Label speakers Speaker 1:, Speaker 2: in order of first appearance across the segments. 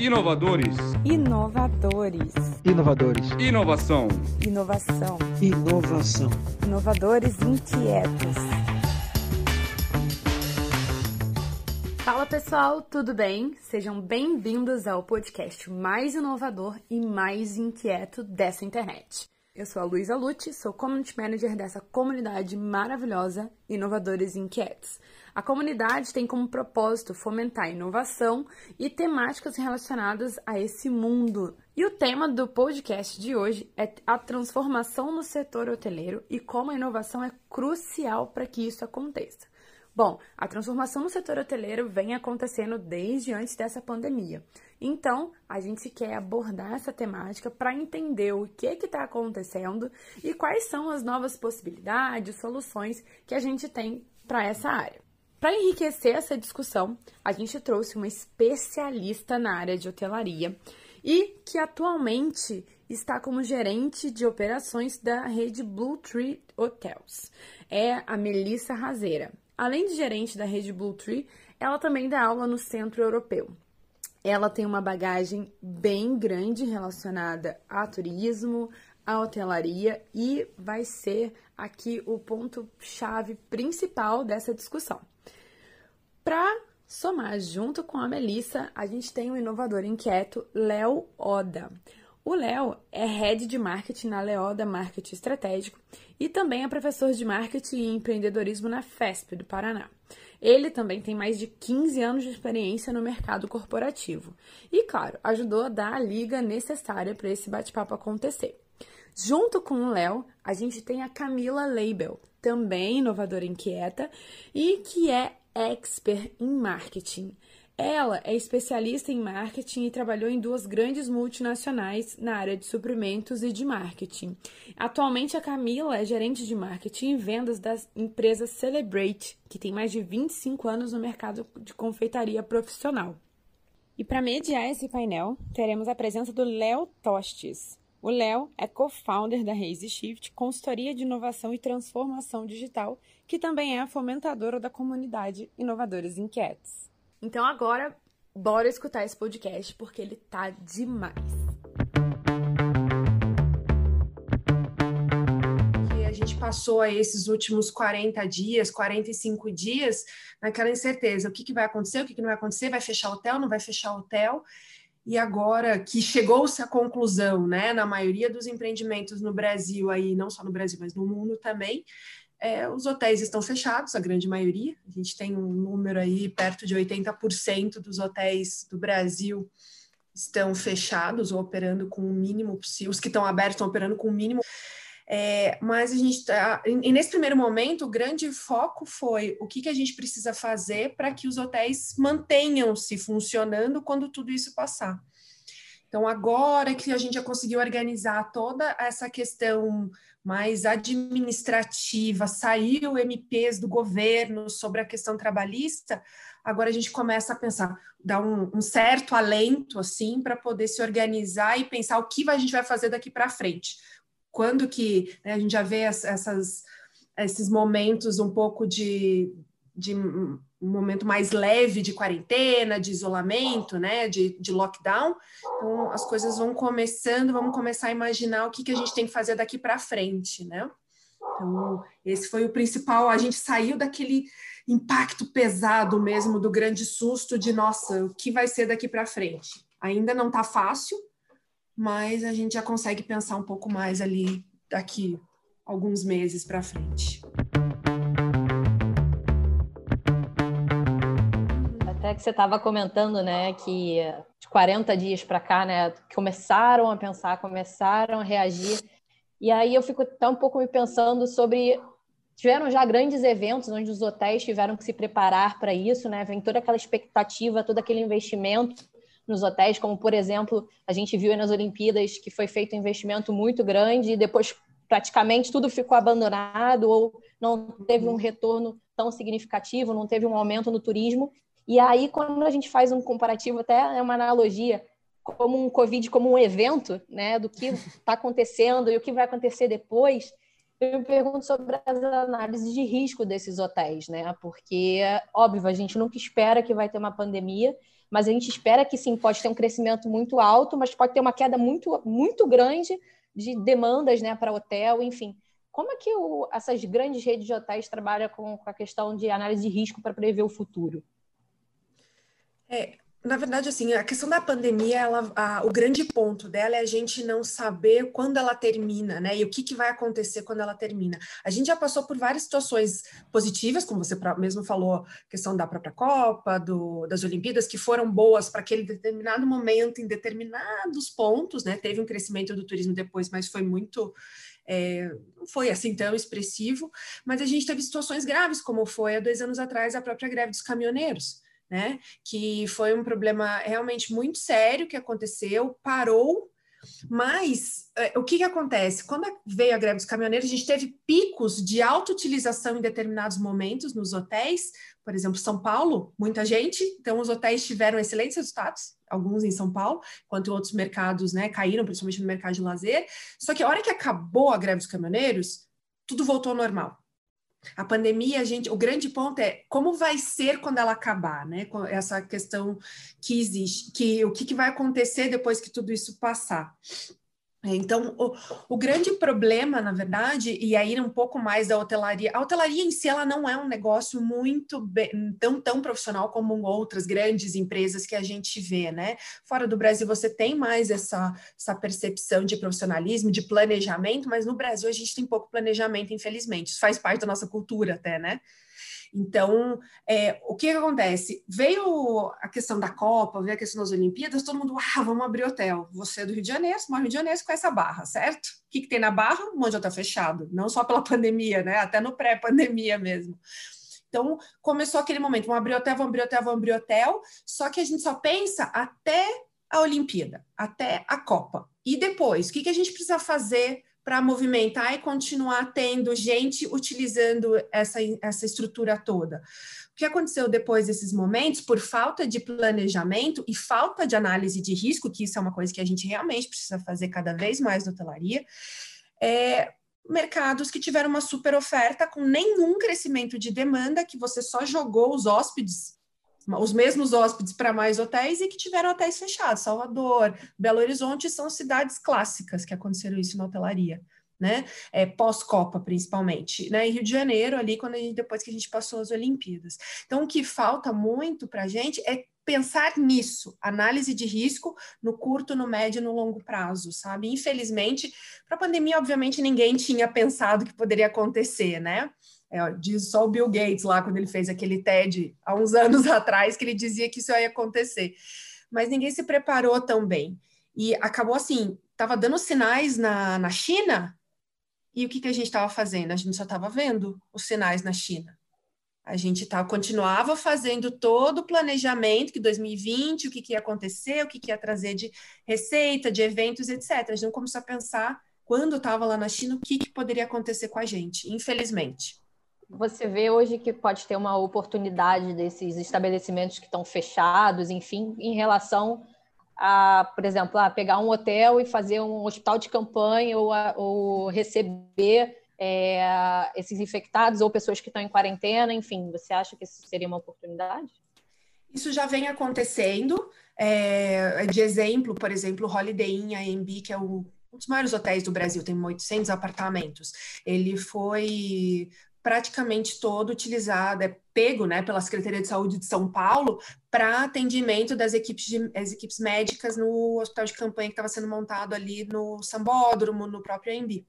Speaker 1: Inovadores.
Speaker 2: Inovadores.
Speaker 3: Inovadores.
Speaker 1: Inovação.
Speaker 2: Inovação.
Speaker 3: Inovação.
Speaker 2: Inovadores inquietos. Fala pessoal, tudo bem? Sejam bem-vindos ao podcast mais inovador e mais inquieto dessa internet. Eu sou a Luísa Lute, sou Community Manager dessa comunidade maravilhosa Inovadores Inquietos. A comunidade tem como propósito fomentar inovação e temáticas relacionadas a esse mundo. E o tema do podcast de hoje é a transformação no setor hoteleiro e como a inovação é crucial para que isso aconteça. Bom, a transformação no setor hoteleiro vem acontecendo desde antes dessa pandemia. Então, a gente quer abordar essa temática para entender o que está acontecendo e quais são as novas possibilidades, soluções que a gente tem para essa área. Para enriquecer essa discussão, a gente trouxe uma especialista na área de hotelaria e que atualmente está como gerente de operações da rede Blue Tree Hotels. É a Melissa Razeira. Além de gerente da rede Blue Tree, ela também dá aula no Centro Europeu. Ela tem uma bagagem bem grande relacionada a turismo, a hotelaria e vai ser aqui o ponto-chave principal dessa discussão. Para somar junto com a Melissa, a gente tem um inovador inquieto, Léo Oda. O Léo é head de marketing na Leoda Marketing Estratégico e também é professor de marketing e empreendedorismo na FESP do Paraná. Ele também tem mais de 15 anos de experiência no mercado corporativo e, claro, ajudou a dar a liga necessária para esse bate-papo acontecer. Junto com o Léo, a gente tem a Camila Label, também inovadora inquieta e que é expert em marketing. Ela é especialista em marketing e trabalhou em duas grandes multinacionais na área de suprimentos e de marketing. Atualmente, a Camila é gerente de marketing e vendas da empresa Celebrate, que tem mais de 25 anos no mercado de confeitaria profissional. E para mediar esse painel, teremos a presença do Léo Tostes. O Léo é co-founder da Raise Shift, consultoria de inovação e transformação digital, que também é a fomentadora da comunidade Inovadores Inquietos. Então agora, bora escutar esse podcast porque ele tá demais.
Speaker 4: a gente passou aí esses últimos 40 dias, 45 dias, naquela incerteza, o que, que vai acontecer, o que, que não vai acontecer, vai fechar hotel, não vai fechar hotel, e agora que chegou-se à conclusão, né, na maioria dos empreendimentos no Brasil aí, não só no Brasil, mas no mundo também, é, os hotéis estão fechados, a grande maioria. A gente tem um número aí perto de 80% dos hotéis do Brasil estão fechados ou operando com o mínimo possível. Os que estão abertos estão operando com o mínimo. É, mas a gente está. E nesse primeiro momento, o grande foco foi o que, que a gente precisa fazer para que os hotéis mantenham-se funcionando quando tudo isso passar. Então, agora que a gente já conseguiu organizar toda essa questão mais administrativa, saiu MPs do governo sobre a questão trabalhista, agora a gente começa a pensar, dar um, um certo alento, assim, para poder se organizar e pensar o que a gente vai fazer daqui para frente. Quando que né, a gente já vê essas, esses momentos um pouco de, de um momento mais leve de quarentena, de isolamento, né, de, de lockdown. Então, as coisas vão começando, vamos começar a imaginar o que, que a gente tem que fazer daqui para frente, né? Então, esse foi o principal. A gente saiu daquele impacto pesado mesmo, do grande susto de, nossa, o que vai ser daqui para frente? Ainda não está fácil, mas a gente já consegue pensar um pouco mais ali daqui alguns meses para frente.
Speaker 5: até que você estava comentando, né, que de 40 dias para cá, né, começaram a pensar, começaram a reagir. E aí eu fico até um pouco me pensando sobre tiveram já grandes eventos onde os hotéis tiveram que se preparar para isso, né? Vem toda aquela expectativa, todo aquele investimento nos hotéis, como por exemplo, a gente viu nas Olimpíadas que foi feito um investimento muito grande e depois praticamente tudo ficou abandonado ou não teve um retorno tão significativo, não teve um aumento no turismo. E aí, quando a gente faz um comparativo, até é uma analogia, como um Covid, como um evento, né, do que está acontecendo e o que vai acontecer depois, eu me pergunto sobre as análises de risco desses hotéis, né? Porque, óbvio, a gente nunca espera que vai ter uma pandemia, mas a gente espera que sim, pode ter um crescimento muito alto, mas pode ter uma queda muito, muito grande de demandas né, para hotel, enfim. Como é que o, essas grandes redes de hotéis trabalham com, com a questão de análise de risco para prever o futuro?
Speaker 4: É, na verdade, assim, a questão da pandemia, ela, a, o grande ponto dela é a gente não saber quando ela termina, né? E o que, que vai acontecer quando ela termina. A gente já passou por várias situações positivas, como você mesmo falou, questão da própria Copa, do, das Olimpíadas, que foram boas para aquele determinado momento, em determinados pontos, né? Teve um crescimento do turismo depois, mas foi muito é, não foi assim tão expressivo, mas a gente teve situações graves, como foi há dois anos atrás a própria greve dos caminhoneiros, né? Que foi um problema realmente muito sério que aconteceu, parou. Mas é, o que, que acontece? Quando veio a greve dos caminhoneiros, a gente teve picos de alta utilização em determinados momentos nos hotéis, por exemplo, São Paulo, muita gente, então os hotéis tiveram excelentes resultados, alguns em São Paulo, enquanto outros mercados né, caíram, principalmente no mercado de lazer. Só que a hora que acabou a greve dos caminhoneiros, tudo voltou ao normal. A pandemia, a gente, o grande ponto é como vai ser quando ela acabar, né? Essa questão que existe, que o que, que vai acontecer depois que tudo isso passar. É, então, o, o, grande problema, na verdade, e aí um pouco mais da hotelaria, a hotelaria em si ela não é um negócio muito bem, tão, tão profissional como outras grandes empresas que a gente vê, né? Fora do Brasil você tem mais essa, essa percepção de profissionalismo, de planejamento, mas no Brasil a gente tem pouco planejamento, infelizmente. Isso faz parte da nossa cultura até, né? Então, é, o que, que, acontece? Veio a questão da Copa, veio a questão das Olimpíadas, todo mundo, ah, vamos abrir hotel. Você é do Rio de Janeiro, você mora no Rio de Janeiro com essa barra, certo? O que, que tem na barra? Um monte de hotel fechado, não só pela pandemia, né? Até no pré-pandemia mesmo. Então, começou aquele momento, vamos abrir hotel, vamos abrir hotel, vamos abrir hotel, só que a gente só pensa até a Olimpíada, até a Copa. E depois, o que, que a gente precisa fazer para movimentar e continuar tendo gente utilizando essa, essa estrutura toda. O que aconteceu depois desses momentos, por falta de planejamento e falta de análise de risco, que isso é uma coisa que a gente realmente precisa fazer cada vez mais na hotelaria, é, mercados que tiveram uma super oferta com nenhum crescimento de demanda, que você só jogou os hóspedes os mesmos hóspedes para mais hotéis e que tiveram hotéis fechados. Salvador, Belo Horizonte são cidades clássicas que aconteceram isso na hotelaria. Né? É, pós-Copa, principalmente, né? E Rio de Janeiro, ali, quando gente, depois que a gente passou as Olimpíadas. Então, o que falta muito para a gente é pensar nisso, análise de risco no curto, no médio e no longo prazo, sabe? Infelizmente, para a pandemia, obviamente, ninguém tinha pensado que poderia acontecer, né? É, diz só o Bill Gates lá, quando ele fez aquele TED há uns anos atrás, que ele dizia que isso ia acontecer. Mas ninguém se preparou tão bem. E acabou assim, estava dando sinais na, na China, e o que, que a gente estava fazendo? A gente só estava vendo os sinais na China. A gente tá, continuava fazendo todo o planejamento que 2020, o que, que ia acontecer, o que, que ia trazer de receita, de eventos, etc. A gente não começou a pensar, quando estava lá na China, o que, que poderia acontecer com a gente, infelizmente
Speaker 5: você vê hoje que pode ter uma oportunidade desses estabelecimentos que estão fechados, enfim, em relação a, por exemplo, a pegar um hotel e fazer um hospital de campanha ou, a, ou receber é, esses infectados ou pessoas que estão em quarentena, enfim, você acha que isso seria uma oportunidade?
Speaker 4: Isso já vem acontecendo. É, de exemplo, por exemplo, o Holiday Inn AMB, que é o um dos maiores hotéis do Brasil, tem 800 apartamentos. Ele foi praticamente todo utilizado, é pego né, pela Secretaria de Saúde de São Paulo para atendimento das equipes, de, as equipes médicas no hospital de campanha que estava sendo montado ali no Sambódromo, no próprio AMB.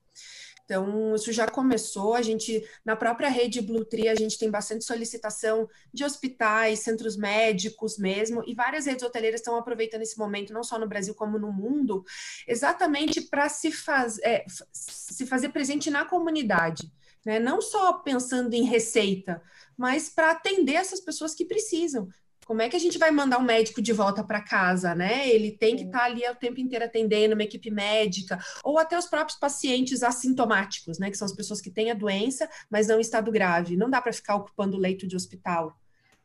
Speaker 4: Então, isso já começou. A gente, na própria rede Blue Tree, a gente tem bastante solicitação de hospitais, centros médicos mesmo, e várias redes hoteleiras estão aproveitando esse momento, não só no Brasil como no mundo, exatamente para se, faz, é, se fazer presente na comunidade né? não só pensando em receita, mas para atender essas pessoas que precisam. Como é que a gente vai mandar um médico de volta para casa, né? Ele tem que estar tá ali o tempo inteiro atendendo uma equipe médica, ou até os próprios pacientes assintomáticos, né? Que são as pessoas que têm a doença, mas não em estado grave. Não dá para ficar ocupando o leito de hospital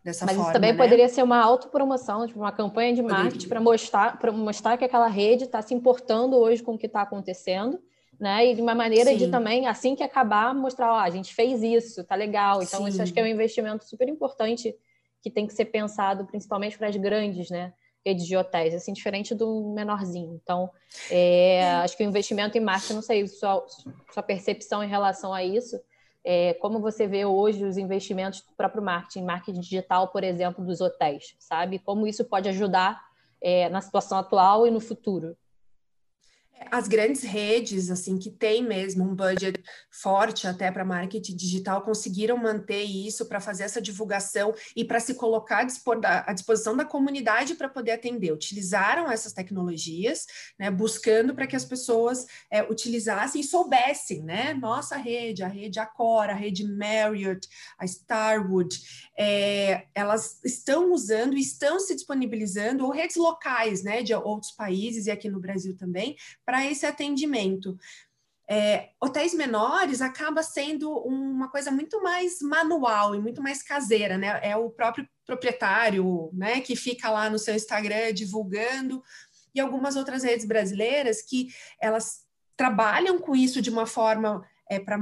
Speaker 4: dessa
Speaker 5: mas
Speaker 4: forma.
Speaker 5: Mas isso também
Speaker 4: né?
Speaker 5: poderia ser uma autopromoção, tipo uma campanha de marketing para mostrar, mostrar que aquela rede está se importando hoje com o que está acontecendo né? E de uma maneira Sim. de também, assim que acabar, mostrar, ó, a gente fez isso, tá legal. Então, Sim. isso acho que é um investimento super importante que tem que ser pensado, principalmente para as grandes, né? Redes de hotéis, assim, diferente do menorzinho. Então, é, acho que o investimento em marketing, não sei, sua, sua percepção em relação a isso, é, como você vê hoje os investimentos do próprio marketing, marketing digital, por exemplo, dos hotéis, sabe? Como isso pode ajudar é, na situação atual e no futuro?
Speaker 4: As grandes redes, assim, que tem mesmo um budget forte até para marketing digital, conseguiram manter isso para fazer essa divulgação e para se colocar à disposição da comunidade para poder atender. Utilizaram essas tecnologias, né, buscando para que as pessoas é, utilizassem e soubessem, né? Nossa rede, a rede Accor, a rede Marriott, a Starwood, é, elas estão usando estão se disponibilizando, ou redes locais, né, de outros países e aqui no Brasil também, para esse atendimento. É, hotéis menores acaba sendo uma coisa muito mais manual e muito mais caseira, né? É o próprio proprietário, né, que fica lá no seu Instagram divulgando, e algumas outras redes brasileiras que elas trabalham com isso de uma forma é, para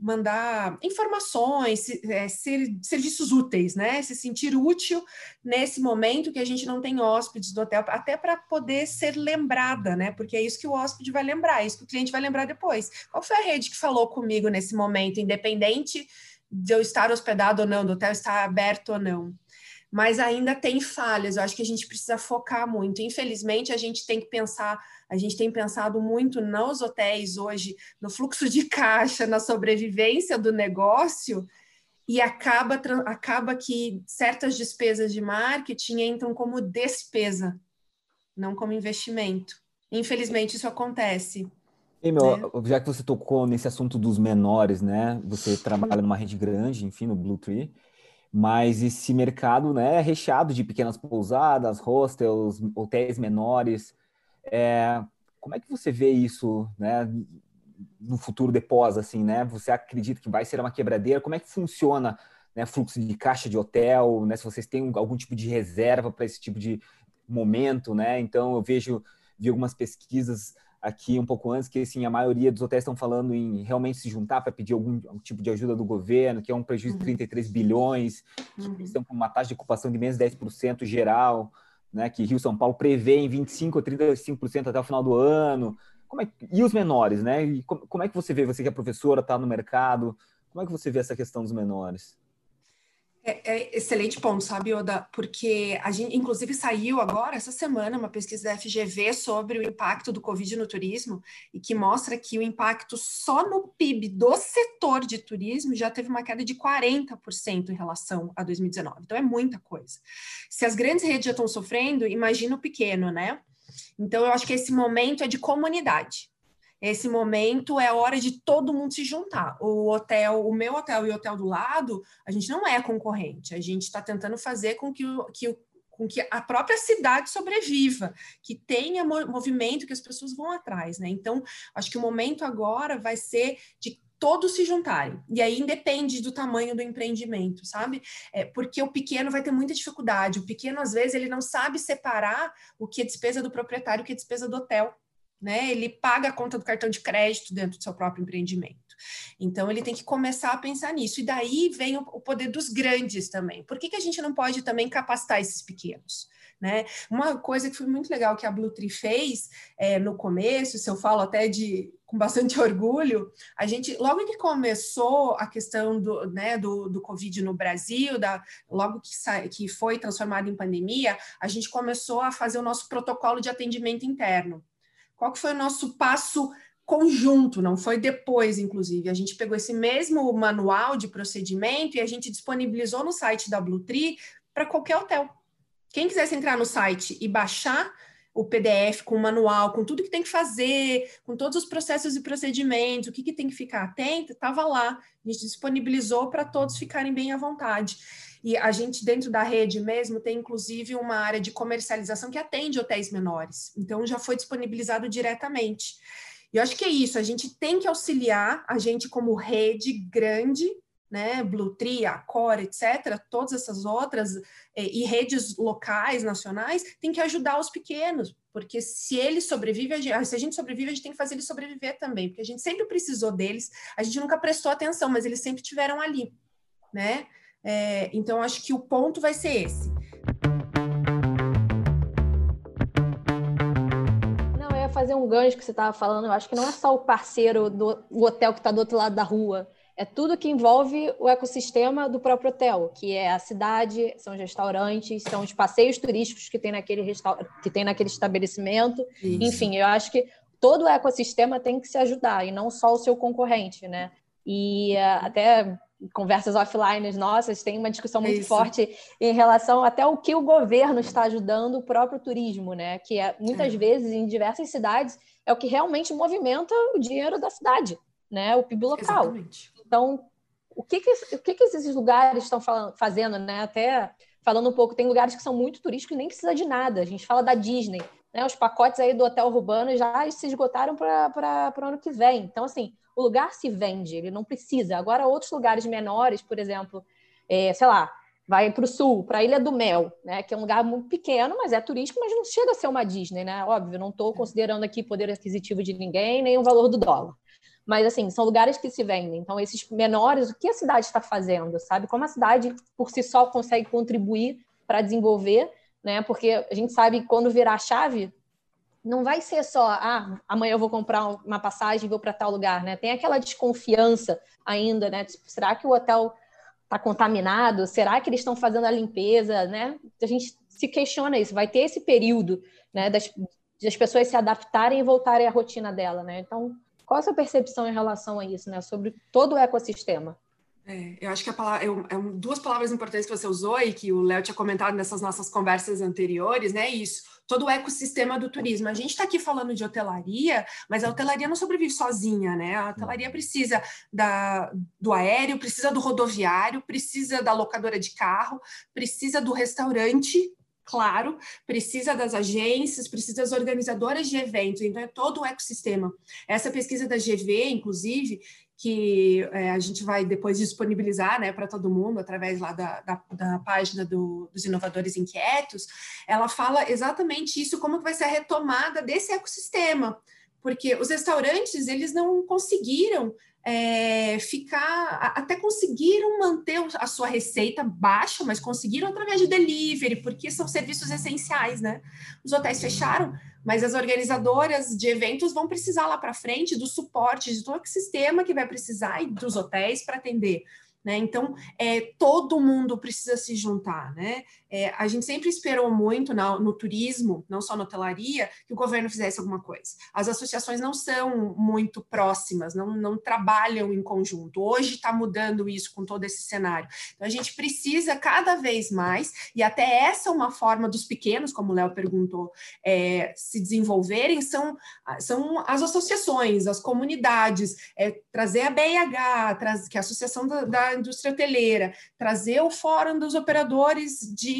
Speaker 4: mandar informações, é, ser, serviços úteis, né? Se sentir útil nesse momento que a gente não tem hóspedes do hotel, até para poder ser lembrada, né? Porque é isso que o hóspede vai lembrar, é isso que o cliente vai lembrar depois. Qual foi a rede que falou comigo nesse momento, independente de eu estar hospedado ou não, do hotel estar aberto ou não? Mas ainda tem falhas. Eu acho que a gente precisa focar muito. Infelizmente, a gente tem que pensar, a gente tem pensado muito nos hotéis hoje, no fluxo de caixa, na sobrevivência do negócio, e acaba, acaba que certas despesas de marketing entram como despesa, não como investimento. Infelizmente, isso acontece.
Speaker 1: E, meu, né? Já que você tocou nesse assunto dos menores, né? Você trabalha numa rede grande, enfim, no Blue Tree mas esse mercado né, é recheado de pequenas pousadas, hostels, hotéis menores. É, como é que você vê isso né, no futuro depois? Assim, né? Você acredita que vai ser uma quebradeira? Como é que funciona né, fluxo de caixa de hotel? Né, se vocês têm algum tipo de reserva para esse tipo de momento? Né? Então, eu vejo vi algumas pesquisas aqui um pouco antes, que assim, a maioria dos hotéis estão falando em realmente se juntar para pedir algum, algum, tipo de ajuda do governo, que é um prejuízo de 33 uhum. bilhões, uhum. que estão com uma taxa de ocupação de menos de 10% geral, né, que Rio São Paulo prevê em 25% ou 35% até o final do ano. Como é, e os menores, né? E como, como é que você vê, você que é professora, está no mercado, como é que você vê essa questão dos menores?
Speaker 4: É, é, excelente ponto, sabe, Oda? Porque a gente, inclusive, saiu agora, essa semana, uma pesquisa da FGV sobre o impacto do Covid no turismo e que mostra que o impacto só no PIB do setor de turismo já teve uma queda de 40% em relação a 2019. Então, é muita coisa. Se as grandes redes já estão sofrendo, imagina o pequeno, né? Então, eu acho que esse momento é de comunidade. Esse momento é hora de todo mundo se juntar. O hotel, o meu hotel e o hotel do lado, a gente não é concorrente. A gente está tentando fazer com que o, que o com que a própria cidade sobreviva, que tenha movimento, que as pessoas vão atrás, né? Então, acho que o momento agora vai ser de todos se juntarem. E aí independe do tamanho do empreendimento, sabe? É, porque o pequeno vai ter muita dificuldade. O pequeno, às vezes, ele não sabe separar o que é despesa do proprietário o que é despesa do hotel né? Ele paga a conta do cartão de crédito dentro do seu próprio empreendimento. Então, ele tem que começar a pensar nisso. E daí vem o, o poder dos grandes também. Por que, que a gente não pode também capacitar esses pequenos? Né? Uma coisa que foi muito legal que a Blue Tree fez é, no começo, se eu falo até de com bastante orgulho, a gente, logo que começou a questão do, né, do, do Covid no Brasil, da, logo que, que foi transformado em pandemia, a gente começou a fazer o nosso protocolo de atendimento interno. Qual que foi o nosso passo conjunto, não foi depois, inclusive. A gente pegou esse mesmo manual de procedimento e a gente disponibilizou no site da Blue Tree para qualquer hotel. Quem quisesse entrar no site e baixar o PDF com o manual, com tudo que tem que fazer, com todos os processos e procedimentos, o que, que tem que ficar atento, estava lá. A gente disponibilizou para todos ficarem bem à vontade. E a gente, dentro da rede mesmo, tem inclusive uma área de comercialização que atende hotéis menores. Então, já foi disponibilizado diretamente. E eu acho que é isso, a gente tem que auxiliar a gente como rede grande né, Blue Tree, Accor, etc., todas essas outras, e, e redes locais, nacionais, tem que ajudar os pequenos, porque se eles sobrevivem, a gente, se a gente sobrevive, a gente tem que fazer eles sobreviver também, porque a gente sempre precisou deles, a gente nunca prestou atenção, mas eles sempre tiveram ali, né? É, então, acho que o ponto vai ser esse.
Speaker 5: Não, eu ia fazer um gancho que você estava falando, eu acho que não é só o parceiro do o hotel que está do outro lado da rua, é tudo que envolve o ecossistema do próprio hotel, que é a cidade, são os restaurantes, são os passeios turísticos que tem naquele, resta... que tem naquele estabelecimento. Isso. Enfim, eu acho que todo o ecossistema tem que se ajudar, e não só o seu concorrente, né? E uh, até conversas offline nossas, tem uma discussão muito Isso. forte em relação até o que o governo está ajudando o próprio turismo, né? Que é, muitas é. vezes, em diversas cidades, é o que realmente movimenta o dinheiro da cidade, né? O PIB local. Exatamente. Então, o que, que, o que, que esses lugares estão falando, fazendo, né? Até falando um pouco, tem lugares que são muito turísticos e nem precisa de nada. A gente fala da Disney, né? Os pacotes aí do hotel urbano já se esgotaram para o ano que vem. Então, assim, o lugar se vende, ele não precisa. Agora, outros lugares menores, por exemplo, é, sei lá, vai para o sul, para a Ilha do Mel, né? Que é um lugar muito pequeno, mas é turístico, mas não chega a ser uma Disney, né? Óbvio, não estou considerando aqui poder aquisitivo de ninguém, nem o valor do dólar. Mas, assim, são lugares que se vendem. Então, esses menores, o que a cidade está fazendo, sabe? Como a cidade, por si só, consegue contribuir para desenvolver, né? Porque a gente sabe que quando virar a chave, não vai ser só, ah, amanhã eu vou comprar uma passagem e vou para tal lugar, né? Tem aquela desconfiança ainda, né? Tipo, será que o hotel está contaminado? Será que eles estão fazendo a limpeza, né? A gente se questiona isso. Vai ter esse período, né? Das, das pessoas se adaptarem e voltarem à rotina dela, né? Então, qual a sua percepção em relação a isso, né? Sobre todo o ecossistema?
Speaker 4: É, eu acho que a palavra, eu, é duas palavras importantes que você usou e que o Léo tinha comentado nessas nossas conversas anteriores, né? Isso, todo o ecossistema do turismo. A gente está aqui falando de hotelaria, mas a hotelaria não sobrevive sozinha, né? A hotelaria precisa da, do aéreo, precisa do rodoviário, precisa da locadora de carro, precisa do restaurante, claro, precisa das agências, precisa das organizadoras de eventos, então é todo o ecossistema. Essa pesquisa da GV, inclusive, que é, a gente vai depois disponibilizar né, para todo mundo através lá da, da, da página do, dos inovadores inquietos, ela fala exatamente isso, como que vai ser a retomada desse ecossistema, porque os restaurantes eles não conseguiram é, ficar, até conseguiram manter a sua receita baixa, mas conseguiram através de delivery, porque são serviços essenciais, né? Os hotéis fecharam, mas as organizadoras de eventos vão precisar lá para frente do suporte de todo o sistema que vai precisar e dos hotéis para atender. Né? Então, é, todo mundo precisa se juntar. Né? É, a gente sempre esperou muito no, no, turismo, não só na hotelaria, que o governo fizesse alguma coisa. As associações não são muito próximas, não, não trabalham em conjunto. Hoje está mudando isso com todo esse cenário. Então, a gente precisa cada vez mais, e até essa é uma forma dos pequenos, como o Léo perguntou, é, se desenvolverem, são, são as associações, as comunidades, é, trazer a BIH, traz, que é a Associação da, da indústria hoteleira, trazer o Fórum dos Operadores de,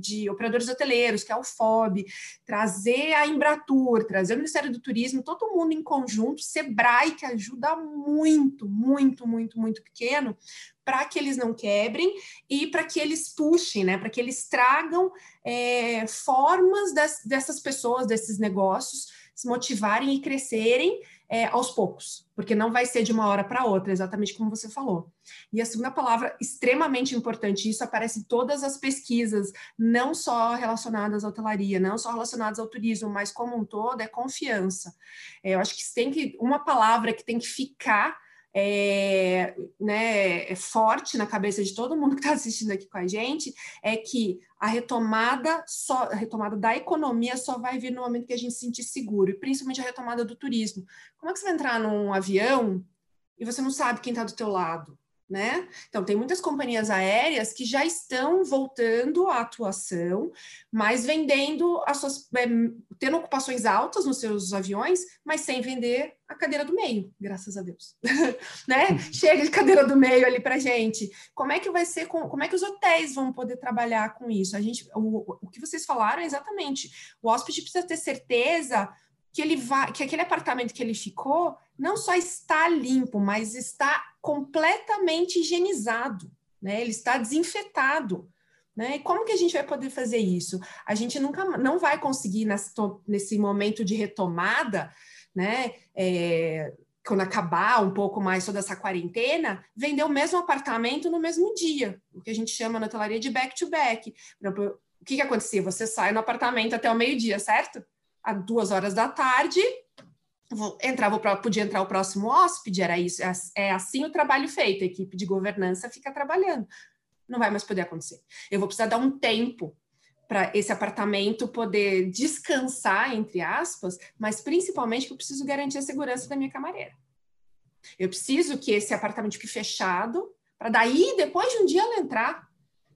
Speaker 4: de Operadores Hoteleiros, que é o FOB, trazer a Embratur, trazer o Ministério do Turismo, todo mundo em conjunto, Sebrae, que ajuda muito, muito, muito, muito pequeno, para que eles não quebrem e para que eles puxem, né? Para que eles tragam é, formas das, dessas pessoas, desses negócios, se motivarem e crescerem é, aos poucos, porque não vai ser de uma hora para outra, exatamente como você falou. E a segunda palavra, extremamente importante, isso aparece em todas as pesquisas, não só relacionadas à hotelaria, não só relacionadas ao turismo, mas como um todo, é confiança. É, eu acho que tem que, uma palavra que tem que ficar é, né, é forte na cabeça de todo mundo que está assistindo aqui com a gente é que a retomada só a retomada da economia só vai vir no momento que a gente se sentir seguro e principalmente a retomada do turismo. Como é que você vai entrar num avião e você não sabe quem está do teu lado? Né? Então, tem muitas companhias aéreas que já estão voltando à atuação, mas vendendo as suas, é, tendo ocupações altas nos seus aviões, mas sem vender a cadeira do meio, graças a Deus, né? Chega de cadeira do meio ali para gente. Como é que vai ser? Com, como é que os hotéis vão poder trabalhar com isso? A gente, o, o que vocês falaram é exatamente. O hóspede precisa ter certeza que ele vai, que aquele apartamento que ele ficou não só está limpo, mas está completamente higienizado, né? Ele está desinfetado. Né? E como que a gente vai poder fazer isso? A gente nunca não vai conseguir nesse, nesse momento de retomada, né? É, quando acabar um pouco mais toda essa quarentena, vender o mesmo apartamento no mesmo dia, o que a gente chama na hotelaria de back-to-back. -back. O que, que acontecia? Você sai no apartamento até o meio-dia, certo? Às duas horas da tarde, entrava podia entrar o próximo hóspede, era isso, é, é assim o trabalho feito, a equipe de governança fica trabalhando. Não vai mais poder acontecer. Eu vou precisar dar um tempo para esse apartamento poder descansar, entre aspas, mas principalmente que eu preciso garantir a segurança da minha camareira. Eu preciso que esse apartamento fique fechado, para daí, depois de um dia, ela entrar.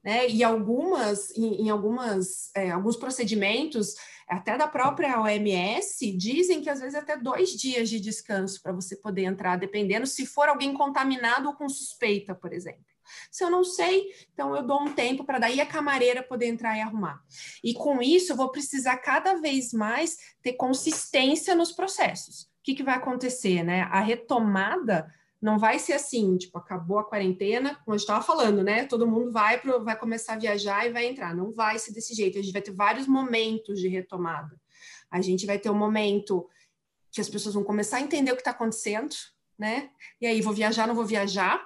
Speaker 4: Né? E algumas, em, em algumas, é, alguns procedimentos, até da própria OMS, dizem que às vezes até dois dias de descanso para você poder entrar, dependendo se for alguém contaminado ou com suspeita, por exemplo. Se eu não sei, então eu dou um tempo para daí a camareira poder entrar e arrumar. E com isso eu vou precisar cada vez mais ter consistência nos processos. O que, que vai acontecer, né? A retomada não vai ser assim, tipo, acabou a quarentena, como a gente estava falando, né? Todo mundo vai, pro, vai começar a viajar e vai entrar. Não vai ser desse jeito. A gente vai ter vários momentos de retomada. A gente vai ter um momento que as pessoas vão começar a entender o que está acontecendo, né? E aí, vou viajar, não vou viajar?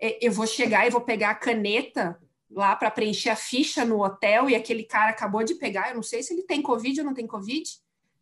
Speaker 4: É, eu vou chegar e vou pegar a caneta lá para preencher a ficha no hotel e aquele cara acabou de pegar, eu não sei se ele tem Covid ou não tem Covid,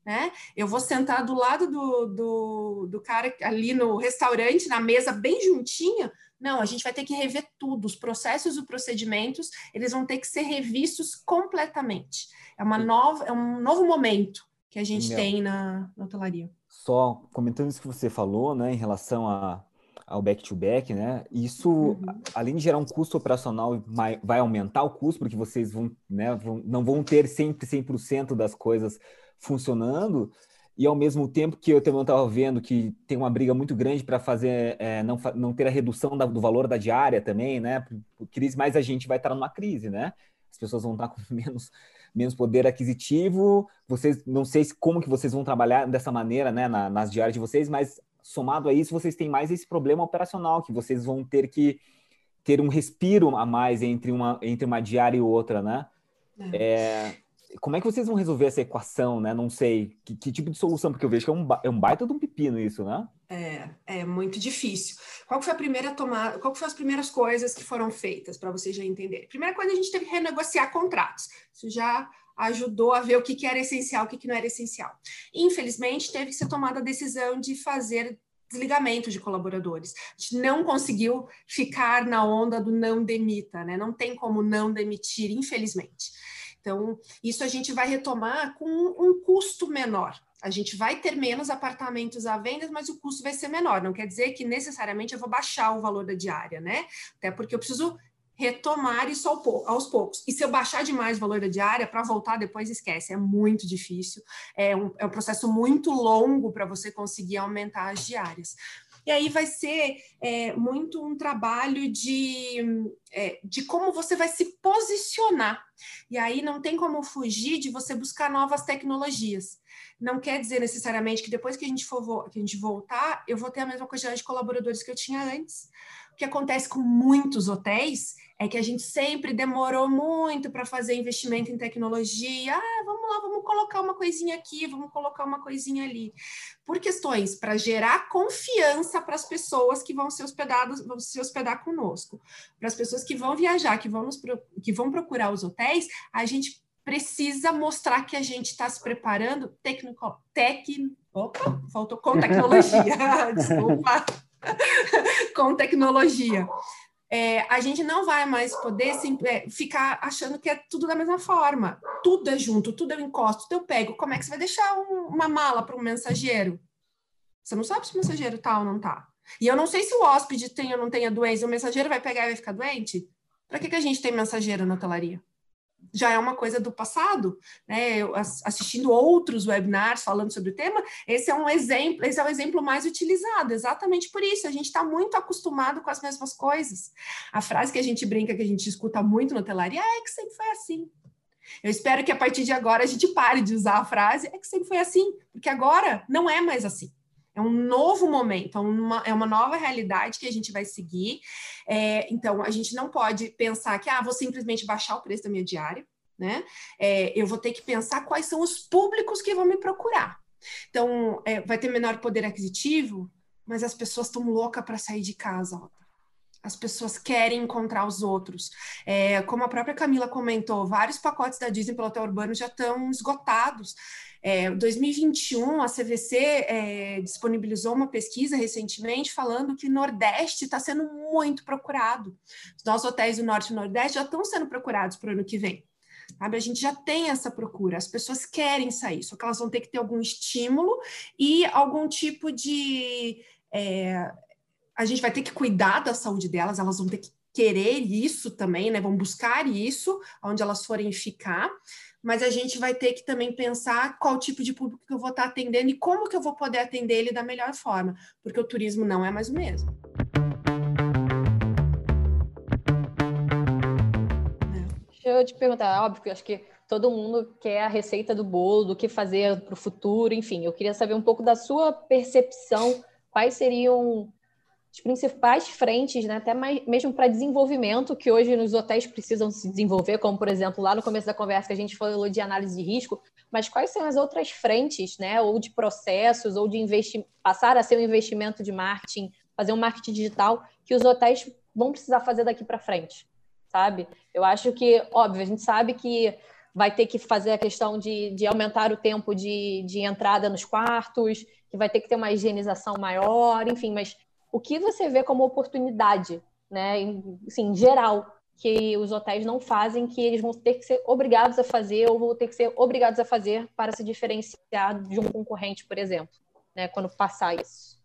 Speaker 4: né? Eu vou sentar do lado do, do, do cara ali no restaurante, na mesa bem juntinha. Não, a gente vai ter que rever tudo, os processos e procedimentos, eles vão ter que ser revistos completamente. É, uma nova, é um novo momento que a gente Meu, tem na, na hotelaria.
Speaker 1: Só comentando isso que você falou, né, em relação a ao back-to-back, né? Isso, uhum. além de gerar um custo operacional, vai aumentar o custo, porque vocês vão, né, vão, não vão ter sempre 100% das coisas funcionando, e ao mesmo tempo que eu também estava vendo que tem uma briga muito grande para fazer, é, não, não ter a redução da, do valor da diária também, né? Crise, mas a gente vai estar numa crise, né? As pessoas vão estar com menos, menos poder aquisitivo. Vocês, não sei como que vocês vão trabalhar dessa maneira, né, na, nas diárias de vocês, mas somado a isso, vocês têm mais esse problema operacional, que vocês vão ter que ter um respiro a mais entre uma, entre uma diária e outra, né? É. É, como é que vocês vão resolver essa equação, né? Não sei. Que, que, tipo de solução? Porque eu vejo que é um, é um baita de um pepino isso, né?
Speaker 4: É, é muito difícil. Qual foi a primeira tomada? Qual foram as primeiras coisas que foram feitas para vocês já entenderem? Primeira coisa, a gente teve que renegociar contratos. Isso já ajudou a ver o que, que era essencial, o que, que não era essencial. Infelizmente, teve que ser tomada a decisão de fazer desligamento de colaboradores. A gente não conseguiu ficar na onda do não demita, né? Não tem como não demitir, infelizmente. Então, isso a gente vai retomar com um custo menor. A gente vai ter menos apartamentos à venda, mas o custo vai ser menor. Não quer dizer que necessariamente eu vou baixar o valor da diária, né? Até porque eu preciso retomar isso aos poucos. E se eu baixar demais o valor da diária, para voltar depois, esquece, é muito difícil, é um, é um processo muito longo para você conseguir aumentar as diárias. E aí vai ser é, muito um trabalho de, é, de como você vai se posicionar. E aí não tem como fugir de você buscar novas tecnologias. Não quer dizer necessariamente que depois que a gente for que a gente voltar, eu vou ter a mesma quantidade de colaboradores que eu tinha antes. O que acontece com muitos hotéis é que a gente sempre demorou muito para fazer investimento em tecnologia. Ah, vamos lá, vamos colocar uma coisinha aqui, vamos colocar uma coisinha ali. Por questões para gerar confiança para as pessoas que vão ser hospedados, vão se hospedar conosco, para as pessoas que vão viajar, que vão, nos, que vão procurar os hotéis, a gente precisa mostrar que a gente está se preparando tec, opa, faltou com tecnologia, desculpa, com tecnologia é, a gente não vai mais poder sempre, é, ficar achando que é tudo da mesma forma. Tudo é junto, tudo eu encosto, tudo eu pego. Como é que você vai deixar um, uma mala para um mensageiro? Você não sabe se o mensageiro tá ou não tá. E eu não sei se o hóspede tem ou não tem a doença, o mensageiro vai pegar e vai ficar doente? Para que, que a gente tem mensageiro na hotelaria? Já é uma coisa do passado, né? Eu, assistindo outros webinars falando sobre o tema, esse é um exemplo, esse é o exemplo mais utilizado, exatamente por isso. A gente está muito acostumado com as mesmas coisas. A frase que a gente brinca, que a gente escuta muito no telaria, é que sempre foi assim. Eu espero que a partir de agora a gente pare de usar a frase é que sempre foi assim, porque agora não é mais assim. É um novo momento, é uma, é uma nova realidade que a gente vai seguir. É, então, a gente não pode pensar que, ah, vou simplesmente baixar o preço da minha diária, né? É, eu vou ter que pensar quais são os públicos que vão me procurar. Então, é, vai ter menor poder aquisitivo, mas as pessoas estão loucas para sair de casa. Ó. As pessoas querem encontrar os outros. É, como a própria Camila comentou, vários pacotes da Disney pelo hotel urbano já estão esgotados. É, 2021, a CVC é, disponibilizou uma pesquisa recentemente falando que Nordeste está sendo muito procurado. Os nossos hotéis do Norte e Nordeste já estão sendo procurados para o ano que vem. Sabe? A gente já tem essa procura, as pessoas querem sair, só que elas vão ter que ter algum estímulo e algum tipo de. É, a gente vai ter que cuidar da saúde delas, elas vão ter que querer isso também, né? Vão buscar isso onde elas forem ficar, mas a gente vai ter que também pensar qual tipo de público que eu vou estar atendendo e como que eu vou poder atender ele da melhor forma, porque o turismo não é mais o mesmo.
Speaker 5: Deixa eu te perguntar, óbvio que eu acho que todo mundo quer a receita do bolo, do que fazer para o futuro, enfim, eu queria saber um pouco da sua percepção, quais seriam as principais frentes, né, até mais, mesmo para desenvolvimento, que hoje nos hotéis precisam se desenvolver, como, por exemplo, lá no começo da conversa que a gente falou de análise de risco, mas quais são as outras frentes, né, ou de processos, ou de investir, passar a ser um investimento de marketing, fazer um marketing digital, que os hotéis vão precisar fazer daqui para frente, sabe? Eu acho que, óbvio, a gente sabe que vai ter que fazer a questão de, de aumentar o tempo de, de entrada nos quartos, que vai ter que ter uma higienização maior, enfim, mas o que você vê como oportunidade, né, em, assim, geral, que os hotéis não fazem, que eles vão ter que ser obrigados a fazer ou vão ter que ser obrigados a fazer para se diferenciar de um concorrente, por exemplo, né, quando passar isso.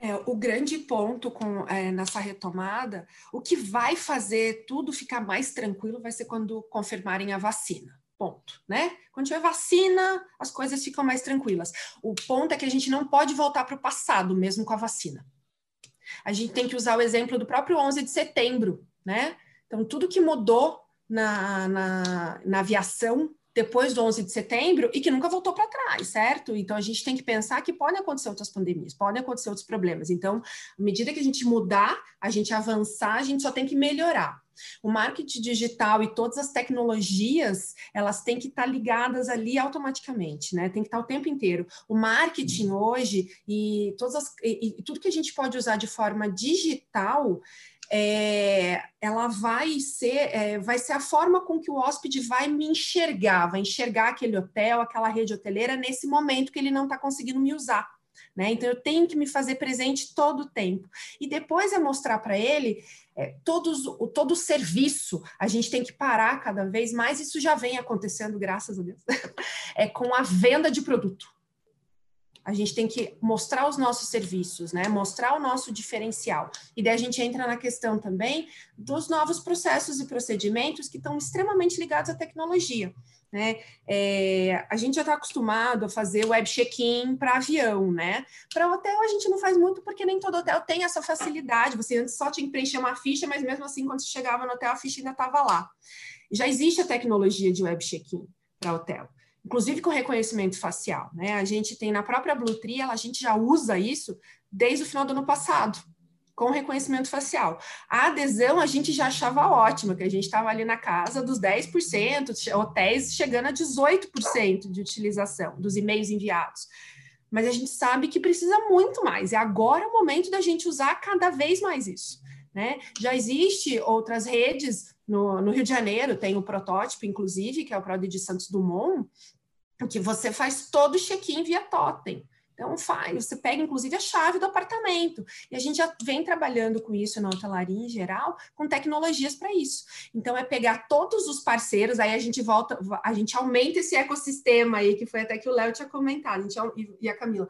Speaker 4: É, o grande ponto com, é, nessa retomada, o que vai fazer tudo ficar mais tranquilo vai ser quando confirmarem a vacina. Ponto, né? Quando tiver vacina, as coisas ficam mais tranquilas. O ponto é que a gente não pode voltar para o passado, mesmo com a vacina. A gente tem que usar o exemplo do próprio 11 de setembro, né? Então, tudo que mudou na, na, na aviação depois do 11 de setembro e que nunca voltou para trás, certo? Então a gente tem que pensar que podem acontecer outras pandemias, podem acontecer outros problemas. Então, à medida que a gente mudar, a gente avançar, a gente só tem que melhorar. O marketing digital e todas as tecnologias, elas têm que estar ligadas ali automaticamente, né? Tem que estar o tempo inteiro. O marketing hoje e, todas as, e, e tudo que a gente pode usar de forma digital, é, ela vai ser, é, vai ser a forma com que o hóspede vai me enxergar, vai enxergar aquele hotel, aquela rede hoteleira nesse momento que ele não está conseguindo me usar. Né? Então eu tenho que me fazer presente todo o tempo. E depois é mostrar para ele é, todos, o, todo o serviço. A gente tem que parar cada vez mais, isso já vem acontecendo, graças a Deus, é com a venda de produto. A gente tem que mostrar os nossos serviços, né? Mostrar o nosso diferencial. E daí a gente entra na questão também dos novos processos e procedimentos que estão extremamente ligados à tecnologia. Né? É, a gente já está acostumado a fazer web check-in para avião, né? Para hotel a gente não faz muito porque nem todo hotel tem essa facilidade. Você antes só tinha que preencher uma ficha, mas mesmo assim, quando você chegava no hotel, a ficha ainda estava lá. Já existe a tecnologia de web check-in para hotel inclusive com reconhecimento facial. Né? A gente tem na própria Bluetooth, a gente já usa isso desde o final do ano passado, com reconhecimento facial. A adesão a gente já achava ótima, que a gente estava ali na casa dos 10%, hotéis chegando a 18% de utilização dos e-mails enviados. Mas a gente sabe que precisa muito mais, e agora é o momento da gente usar cada vez mais isso. Né? Já existe outras redes no, no, Rio de Janeiro, tem o protótipo, inclusive, que é o Prodi de Santos Dumont, que você faz todo o check-in via totem. Então, faz, você pega inclusive a chave do apartamento. E a gente já vem trabalhando com isso na hotelaria em geral, com tecnologias para isso. Então, é pegar todos os parceiros, aí a gente volta, a gente aumenta esse ecossistema aí, que foi até que o Léo tinha comentado, a gente, e a Camila.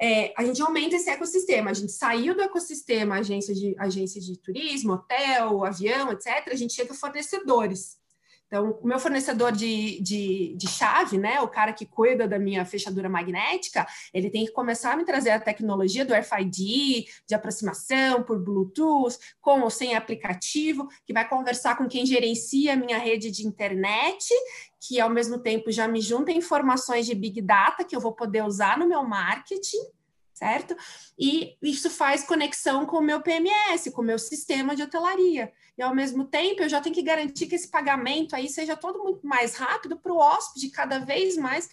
Speaker 4: É, a gente aumenta esse ecossistema. A gente saiu do ecossistema agência de, agência de turismo, hotel, avião, etc. A gente chega a fornecedores. Então, o meu fornecedor de, de, de, chave, né, o cara que cuida da minha fechadura magnética, ele tem que começar a me trazer a tecnologia do RFID, de aproximação por Bluetooth, com ou sem aplicativo, que vai conversar com quem gerencia a minha rede de internet, que ao mesmo tempo já me junta informações de Big Data que eu vou poder usar no meu marketing, certo? E isso faz conexão com o meu PMS, com o meu sistema de hotelaria. E ao mesmo tempo, eu já tenho que garantir que esse pagamento aí seja todo muito mais rápido para o hóspede, cada vez mais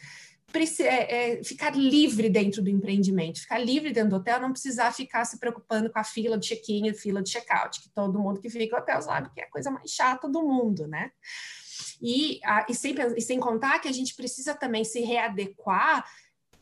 Speaker 4: é, é, ficar livre dentro do empreendimento, ficar livre dentro do hotel, não precisar ficar se preocupando com a fila de check-in e fila de check-out, que todo mundo que fica no hotel sabe que é a coisa mais chata do mundo, né? E, a, e, sem, e sem contar que a gente precisa também se readequar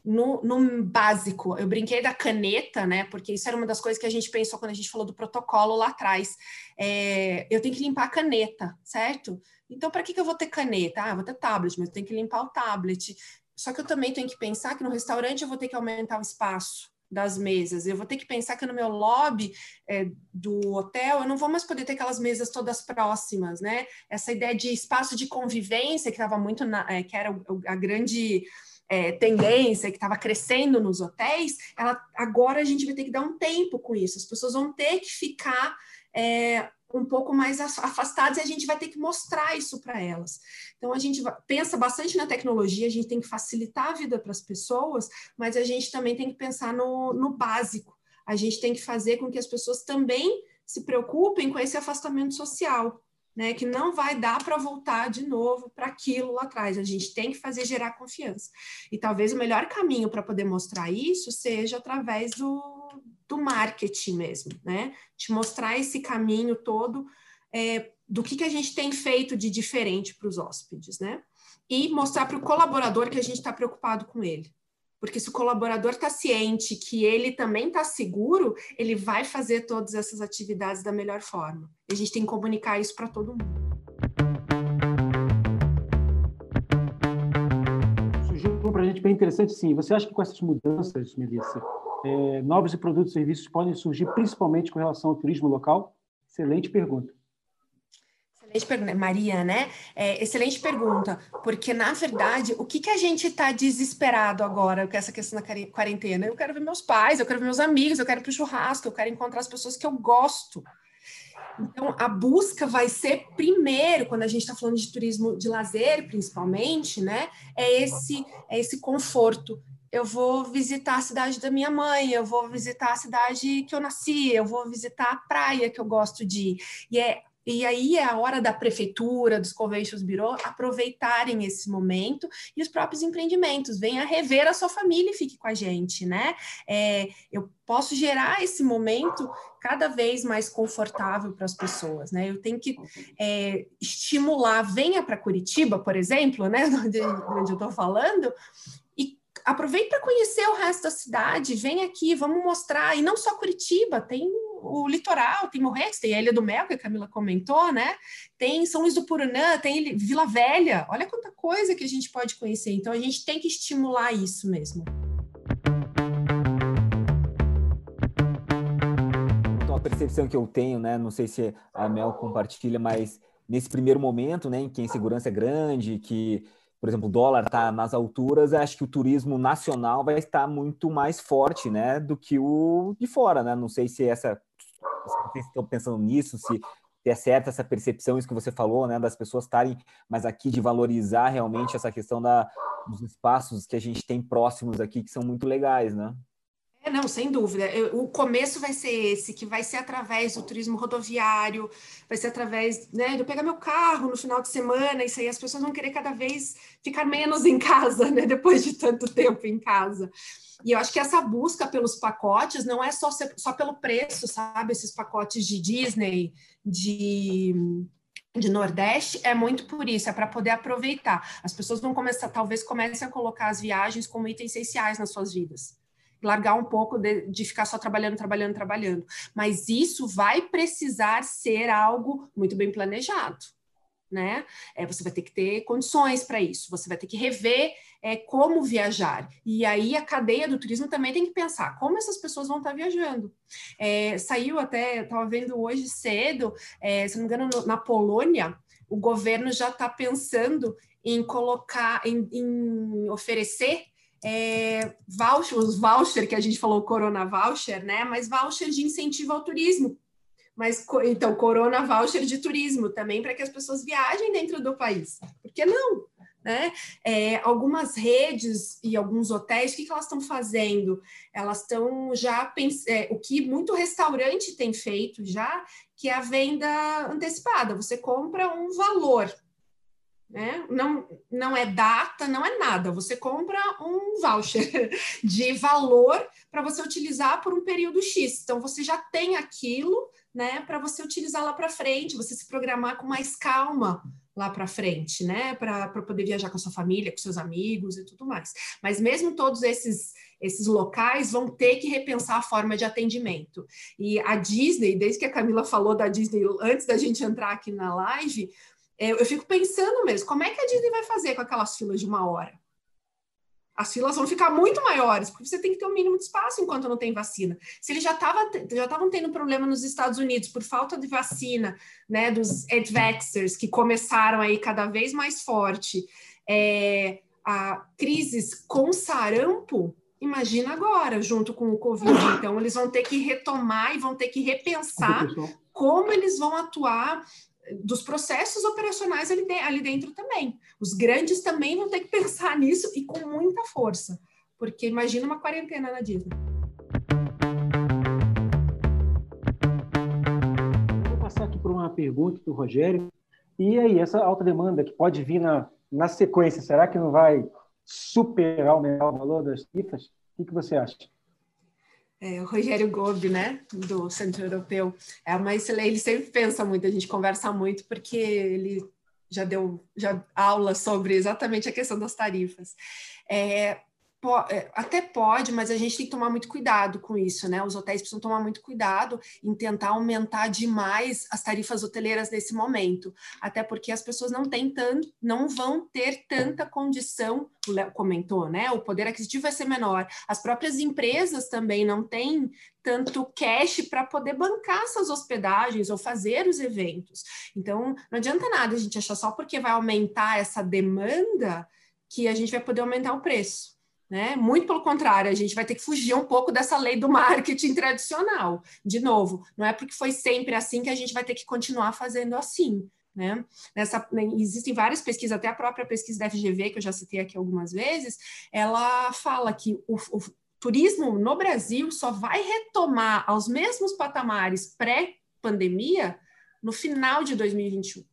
Speaker 4: no, no, básico. Eu brinquei da caneta, né? Porque isso era uma das coisas que a gente pensou quando a gente falou do protocolo lá atrás. É, eu tenho que limpar a caneta, certo? Então, para que, que eu vou ter caneta? Ah, vou ter tablet, mas eu tenho que limpar o tablet. Só que eu também tenho que pensar que no restaurante eu vou ter que aumentar o espaço das mesas. Eu vou ter que pensar que no meu lobby é, do hotel eu não vou mais poder ter aquelas mesas todas próximas, né? Essa ideia de espaço de convivência que estava muito na, é, que era a grande é, tendência que estava crescendo nos hotéis, ela, agora a gente vai ter que dar um tempo com isso. As pessoas vão ter que ficar é, um pouco mais afastadas e a gente vai ter que mostrar isso para elas. Então a gente pensa bastante na tecnologia, a gente tem que facilitar a vida para as pessoas, mas a gente também tem que pensar no, no básico. A gente tem que fazer com que as pessoas também se preocupem com esse afastamento social. Né, que não vai dar para voltar de novo para aquilo lá atrás. A gente tem que fazer gerar confiança. E talvez o melhor caminho para poder mostrar isso seja através do, do marketing mesmo, né? Te mostrar esse caminho todo é, do que, que a gente tem feito de diferente para os hóspedes, né? E mostrar para o colaborador que a gente está preocupado com ele. Porque se o colaborador está ciente que ele também está seguro, ele vai fazer todas essas atividades da melhor forma. E a gente tem que comunicar isso para todo mundo.
Speaker 3: Surgiu para a gente bem interessante, sim. Você acha que com essas mudanças, Melissa, é, novos produtos e serviços podem surgir principalmente com relação ao turismo local? Excelente pergunta.
Speaker 4: Excelente pergunta, Maria, né? É, excelente pergunta, porque na verdade, o que, que a gente está desesperado agora com essa questão da quarentena? Eu quero ver meus pais, eu quero ver meus amigos, eu quero ir para o churrasco, eu quero encontrar as pessoas que eu gosto. Então, a busca vai ser primeiro, quando a gente está falando de turismo de lazer, principalmente, né? É esse, é esse conforto, eu vou visitar a cidade da minha mãe, eu vou visitar a cidade que eu nasci, eu vou visitar a praia que eu gosto de ir. E, é, e aí é a hora da prefeitura, dos conventions bureau aproveitarem esse momento e os próprios empreendimentos. Venha rever a sua família e fique com a gente, né? É, eu posso gerar esse momento cada vez mais confortável para as pessoas, né? Eu tenho que é, estimular, venha para Curitiba, por exemplo, né? Onde, onde eu estou falando, aproveita para conhecer o resto da cidade, vem aqui, vamos mostrar. E não só Curitiba, tem o litoral, tem Morretes, tem a Ilha do Mel, que a Camila comentou, né? Tem São Luís do Purunã, tem Vila Velha. Olha quanta coisa que a gente pode conhecer. Então, a gente tem que estimular isso mesmo.
Speaker 1: Então, a percepção que eu tenho, né? Não sei se a Mel compartilha, mas nesse primeiro momento, né, em que a insegurança é grande, que por exemplo, o dólar está nas alturas, acho que o turismo nacional vai estar muito mais forte, né, do que o de fora, né? Não sei se essa, vocês estão pensando nisso, se é certa essa percepção, isso que você falou, né, das pessoas estarem mais aqui de valorizar realmente essa questão da, dos espaços que a gente tem próximos aqui que são muito legais, né?
Speaker 4: É, não, sem dúvida. Eu, o começo vai ser esse, que vai ser através do turismo rodoviário, vai ser através né, de eu pegar meu carro no final de semana, isso aí as pessoas vão querer cada vez ficar menos em casa, né, depois de tanto tempo em casa. E eu acho que essa busca pelos pacotes não é só, só pelo preço, sabe? Esses pacotes de Disney, de de Nordeste é muito por isso, é para poder aproveitar. As pessoas vão começar, talvez comecem a colocar as viagens como itens essenciais nas suas vidas largar um pouco de, de, ficar só trabalhando, trabalhando, trabalhando. Mas isso vai precisar ser algo muito bem planejado. Né? É, você vai ter que ter condições para isso, você vai ter que rever é, como viajar. E aí a cadeia do turismo também tem que pensar como essas pessoas vão estar viajando. É, saiu até, estava vendo hoje cedo, é, se não me engano, no, na Polônia, o governo já está pensando em colocar, em, em oferecer é, voucher, os voucher que a gente falou, Corona Voucher, né? Mas voucher de incentivo ao turismo. Mas então, Corona Voucher de turismo também para que as pessoas viajem dentro do país. Por que não? né? É, algumas redes e alguns hotéis, o que, que elas estão fazendo? Elas estão já é, o que muito restaurante tem feito já, que é a venda antecipada. Você compra um valor, né? Não, não é data, não é nada. Você compra um voucher de valor para você utilizar por um período X. Então, você já tem aquilo né, para você utilizar lá para frente, você se programar com mais calma lá para frente, né, para poder viajar com a sua família, com seus amigos e tudo mais. Mas mesmo todos esses esses locais vão ter que repensar a forma de atendimento. E a Disney, desde que a Camila falou da Disney antes da gente entrar aqui na live, é, eu fico pensando mesmo, como é que a Disney vai fazer com aquelas filas de uma hora? As filas vão ficar muito maiores, porque você tem que ter um mínimo de espaço enquanto não tem vacina. Se eles já estavam já tendo problema nos Estados Unidos por falta de vacina, né, dos advaxers que começaram aí cada vez mais forte, é, a crises com sarampo, imagina agora, junto com o Covid. Então, eles vão ter que retomar e vão ter que repensar como eles vão atuar dos processos operacionais ali, de, ali dentro também. Os grandes também vão ter que pensar nisso e com muita força, porque imagina uma quarentena na Disney.
Speaker 3: Vou passar aqui por uma pergunta do Rogério. E aí, essa alta demanda que pode vir na, na sequência, será que não vai superar o valor das tarifas? O que, que você acha?
Speaker 4: É, o Rogério Gobi, né, do Centro Europeu, é uma excelente, ele sempre pensa muito, a gente conversa muito, porque ele já deu já aula sobre exatamente a questão das tarifas. É, até pode, mas a gente tem que tomar muito cuidado com isso, né? Os hotéis precisam tomar muito cuidado em tentar aumentar demais as tarifas hoteleiras nesse momento, até porque as pessoas não têm tanto, não vão ter tanta condição, o Léo comentou, né? O poder aquisitivo vai ser menor. As próprias empresas também não têm tanto cash para poder bancar essas hospedagens ou fazer os eventos. Então, não adianta nada a gente achar só porque vai aumentar essa demanda que a gente vai poder aumentar o preço. Né? Muito pelo contrário, a gente vai ter que fugir um pouco dessa lei do marketing tradicional. De novo, não é porque foi sempre assim que a gente vai ter que continuar fazendo assim. Né? Nessa, né, existem várias pesquisas, até a própria pesquisa da FGV, que eu já citei aqui algumas vezes, ela fala que o, o turismo no Brasil só vai retomar aos mesmos patamares pré-pandemia no final de 2021.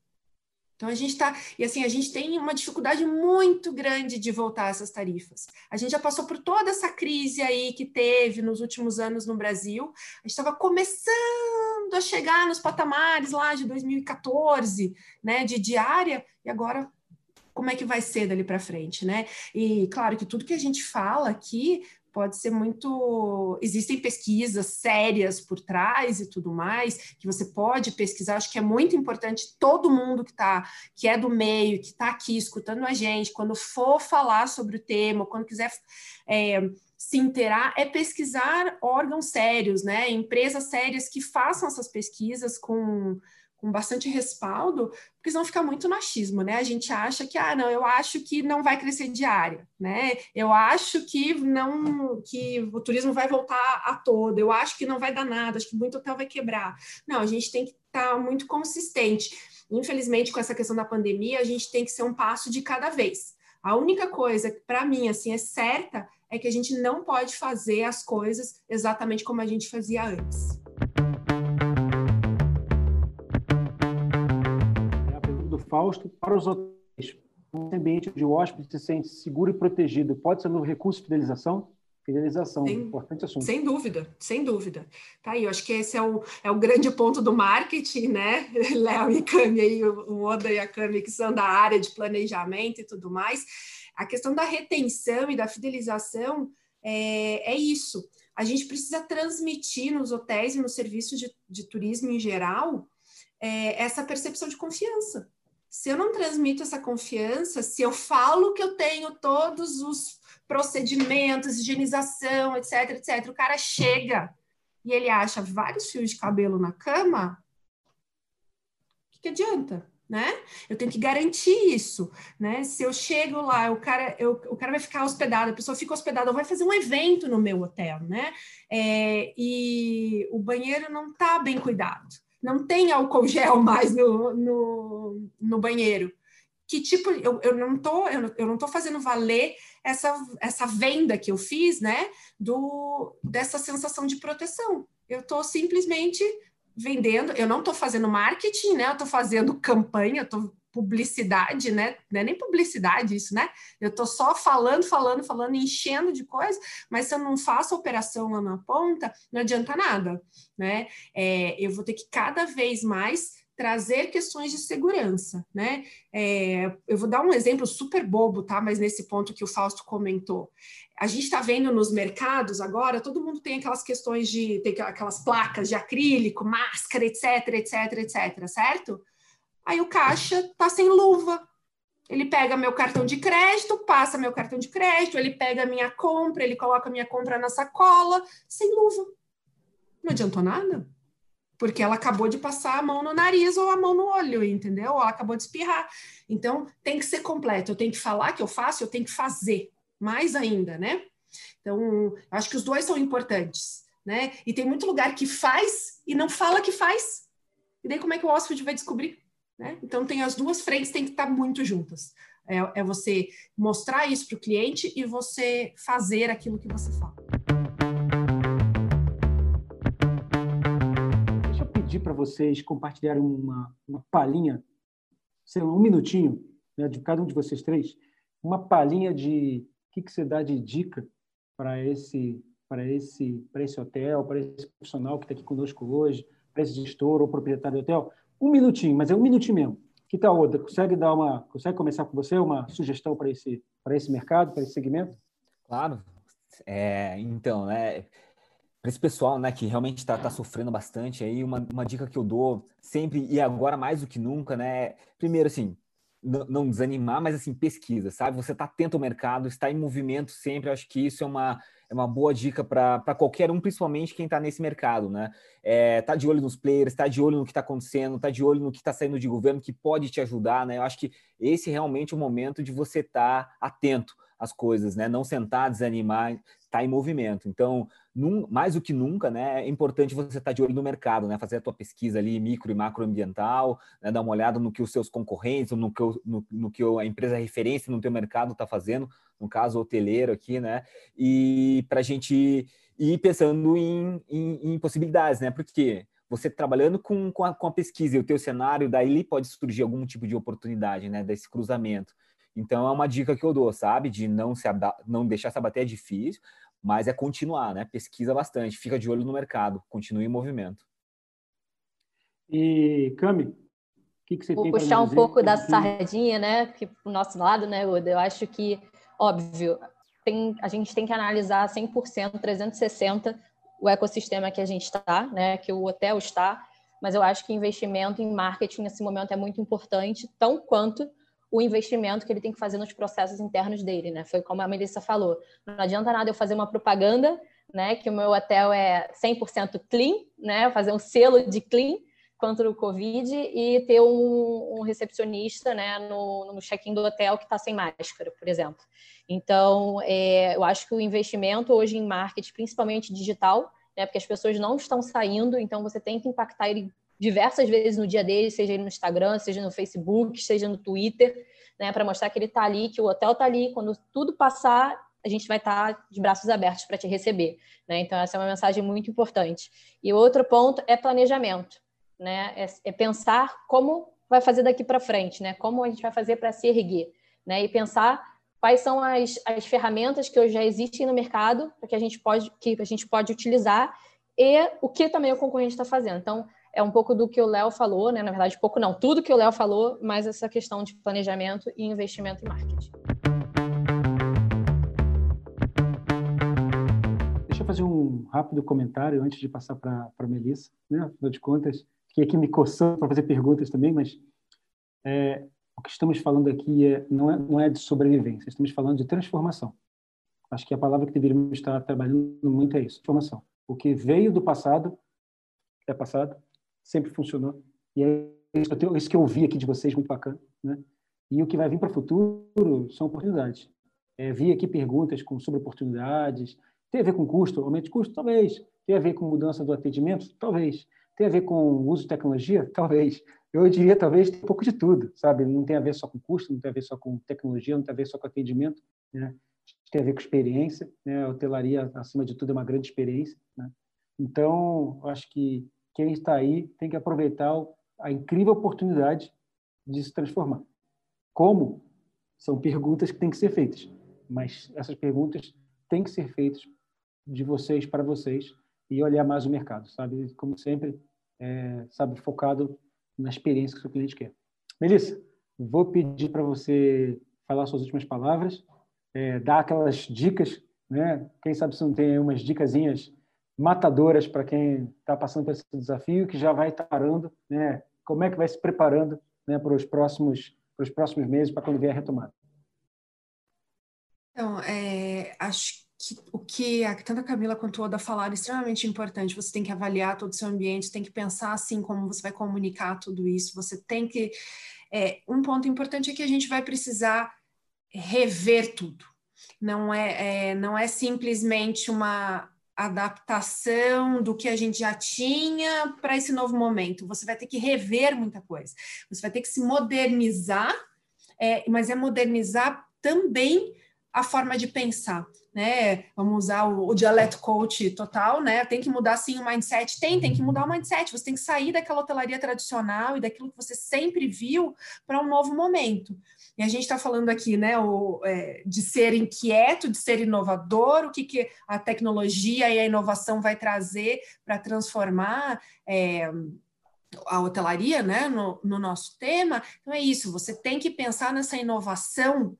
Speaker 4: Então a gente está, e assim, a gente tem uma dificuldade muito grande de voltar essas tarifas. A gente já passou por toda essa crise aí que teve nos últimos anos no Brasil. A gente estava começando a chegar nos patamares lá de 2014, né, de diária, e agora como é que vai ser dali para frente, né? E claro que tudo que a gente fala aqui pode ser muito. Existem pesquisas sérias por trás e tudo mais, que você pode pesquisar. Acho que é muito importante todo mundo que está, que é do meio, que está aqui escutando a gente, quando for falar sobre o tema, quando quiser. É, se inteirar é pesquisar órgãos sérios, né? Empresas sérias que façam essas pesquisas com, com bastante respaldo, porque senão fica muito machismo, né? A gente acha que, ah, não, eu acho que não vai crescer diária, né? Eu acho que não, que o turismo vai voltar a todo, eu acho que não vai dar nada, acho que muito hotel vai quebrar. Não, a gente tem que estar tá muito consistente. Infelizmente, com essa questão da pandemia, a gente tem que ser um passo de cada vez. A única coisa que, para mim, assim, é certa é que a gente não pode fazer as coisas exatamente como a gente fazia antes.
Speaker 3: Fausto para os hotéis. Um ambiente onde o hóspede se sente seguro e protegido pode ser um recurso de fidelização? Fidelização, sem, importante assunto.
Speaker 4: Sem dúvida, sem dúvida. Tá aí, eu acho que esse é o, é o grande ponto do marketing, né? Léo e Cami aí, o Oda e a Cami, que são da área de planejamento e tudo mais. A questão da retenção e da fidelização é, é isso. A gente precisa transmitir nos hotéis e no serviço de, de turismo em geral é, essa percepção de confiança se eu não transmito essa confiança, se eu falo que eu tenho todos os procedimentos, higienização, etc, etc, o cara chega e ele acha vários fios de cabelo na cama, o que, que adianta? Né? Eu tenho que garantir isso, né? Se eu chego lá, o cara, eu, o cara vai ficar hospedado, a pessoa fica hospedada, vai fazer um evento no meu hotel, né? É, e o banheiro não está bem cuidado não tem álcool gel mais no, no, no banheiro. que tipo, eu, eu não tô, eu, eu não tô fazendo valer essa, essa venda que eu fiz, né, do, dessa sensação de proteção. Eu tô simplesmente vendendo, eu não estou fazendo marketing, né? Eu estou fazendo campanha, estou publicidade, né? Não é nem publicidade isso, né? Eu estou só falando, falando, falando, enchendo de coisa, mas se eu não faço operação lá na ponta, não adianta nada, né? É, eu vou ter que cada vez mais trazer questões de segurança, né? É, eu vou dar um exemplo super bobo, tá? Mas nesse ponto que o Fausto comentou. A gente está vendo nos mercados agora, todo mundo tem aquelas questões de tem aquelas placas de acrílico, máscara, etc, etc, etc, certo? Aí o caixa tá sem luva. Ele pega meu cartão de crédito, passa meu cartão de crédito, ele pega a minha compra, ele coloca a minha compra na sacola, sem luva. Não adiantou nada porque ela acabou de passar a mão no nariz ou a mão no olho, entendeu? Ou ela acabou de espirrar. Então, tem que ser completo. Eu tenho que falar que eu faço, eu tenho que fazer. Mais ainda, né? Então, acho que os dois são importantes, né? E tem muito lugar que faz e não fala que faz. E daí, como é que o hóspede vai descobrir? Né? Então, tem as duas frentes, tem que estar muito juntas. É, é você mostrar isso para o cliente e você fazer aquilo que você fala.
Speaker 3: pedir para vocês compartilharem uma, uma palhinha, sei lá, um minutinho, né, de cada um de vocês três, uma palhinha de o que, que você dá de dica para esse para esse para esse hotel, para esse profissional que está aqui conosco hoje, para esse gestor ou proprietário do hotel, um minutinho, mas é um minutinho mesmo. Que tal, outra? Consegue dar uma, consegue começar com você uma sugestão para esse para esse mercado, para esse segmento?
Speaker 1: Claro. É, então, né? para esse pessoal, né, que realmente está tá sofrendo bastante, aí uma, uma dica que eu dou sempre e agora mais do que nunca, né, primeiro assim, não desanimar, mas assim, pesquisa, sabe? Você está atento ao mercado, está em movimento sempre, acho que isso é uma, é uma boa dica para qualquer um, principalmente quem está nesse mercado, né? É, tá de olho nos players, está de olho no que está acontecendo, está de olho no que está saindo de governo, que pode te ajudar, né? Eu acho que esse é realmente o momento de você estar tá atento às coisas, né? Não sentar, desanimar, está em movimento. Então, num, mais do que nunca, né, é importante você estar tá de olho no mercado, né, fazer a tua pesquisa ali micro e macroambiental, né, dar uma olhada no que os seus concorrentes, no que, no, no que a empresa referência no teu mercado está fazendo, no caso hoteleiro aqui, né, e para a gente ir pensando em, em, em, possibilidades, né, porque você trabalhando com, com a, com, a, pesquisa e o teu cenário, daí pode surgir algum tipo de oportunidade, né, desse cruzamento. Então é uma dica que eu dou, sabe? De não se não deixar se abater é difícil, mas é continuar, né? Pesquisa bastante, fica de olho no mercado, continue em movimento.
Speaker 3: E, Cami, o que, que você
Speaker 5: Vou
Speaker 3: tem
Speaker 5: puxar um pouco da sardinha, né? Que o nosso lado, né, Uda? Eu acho que, óbvio, tem, a gente tem que analisar 100%, 360 o ecossistema que a gente está, né? Que o hotel está, mas eu acho que investimento em marketing nesse momento é muito importante, tão quanto o investimento que ele tem que fazer nos processos internos dele, né? Foi como a Melissa falou. Não adianta nada eu fazer uma propaganda, né? Que o meu hotel é 100% clean, né? Fazer um selo de clean contra o Covid e ter um, um recepcionista, né? No, no check-in do hotel que está sem máscara, por exemplo. Então, é, eu acho que o investimento hoje em marketing, principalmente digital, né? Porque as pessoas não estão saindo, então você tem que impactar ele diversas vezes no dia dele, seja no Instagram, seja no Facebook, seja no Twitter, né, para mostrar que ele está ali, que o hotel está ali. Quando tudo passar, a gente vai estar tá de braços abertos para te receber. Né? Então, essa é uma mensagem muito importante. E outro ponto é planejamento, né? É, é pensar como vai fazer daqui para frente, né? Como a gente vai fazer para se erguer, né? E pensar quais são as, as ferramentas que hoje já existem no mercado que a gente pode que a gente pode utilizar e o que também o concorrente está fazendo. Então, é um pouco do que o Léo falou, né? Na verdade, pouco não, tudo que o Léo falou, mas essa questão de planejamento e investimento em marketing.
Speaker 3: Deixa eu fazer um rápido comentário antes de passar para a Melissa, né? Afinal de contas, fiquei aqui me coçando para fazer perguntas também, mas é, o que estamos falando aqui é, não, é, não é de sobrevivência, estamos falando de transformação. Acho que a palavra que deveríamos estar trabalhando muito é isso, transformação. O que veio do passado é passado, sempre funcionou. E é isso que eu ouvi aqui de vocês, muito bacana. Né? E o que vai vir para o futuro são oportunidades. É, vi aqui perguntas com, sobre oportunidades. Tem a ver com custo, aumento de custo? Talvez. Tem a ver com mudança do atendimento? Talvez. Tem a ver com uso de tecnologia? Talvez. eu diria talvez um pouco de tudo, sabe? Não tem a ver só com custo, não tem a ver só com tecnologia, não tem a ver só com atendimento, né? Tem a ver com experiência, né? A hotelaria, acima de tudo, é uma grande experiência, né? Então, eu acho que quem está aí tem que aproveitar a incrível oportunidade de se transformar. Como? São perguntas que têm que ser feitas, mas essas perguntas têm que ser feitas de vocês para vocês e olhar mais o mercado, sabe? Como sempre, é, sabe, focado na experiência que o seu cliente quer. Melissa, vou pedir para você falar suas últimas palavras, é, dar aquelas dicas, né? Quem sabe se não tem umas dicasinhas matadoras para quem está passando por esse desafio, que já vai parando, né? Como é que vai se preparando, né, para os próximos para os próximos meses, para quando vier a retomada?
Speaker 4: Então, é, acho que o que a, tanto a Camila quanto o Oda falaram é extremamente importante. Você tem que avaliar todo o seu ambiente, tem que pensar assim como você vai comunicar tudo isso. Você tem que. É, um ponto importante é que a gente vai precisar rever tudo. Não é, é não é simplesmente uma adaptação do que a gente já tinha para esse novo momento. Você vai ter que rever muita coisa. Você vai ter que se modernizar, é, mas é modernizar também a forma de pensar, né? Vamos usar o, o dialeto coach total, né? Tem que mudar sim o mindset, tem, tem que mudar o mindset. Você tem que sair daquela hotelaria tradicional e daquilo que você sempre viu para um novo momento. E a gente está falando aqui, né, o, é, de ser inquieto, de ser inovador, o que, que a tecnologia e a inovação vai trazer para transformar é, a hotelaria, né, no, no nosso tema. Então é isso. Você tem que pensar nessa inovação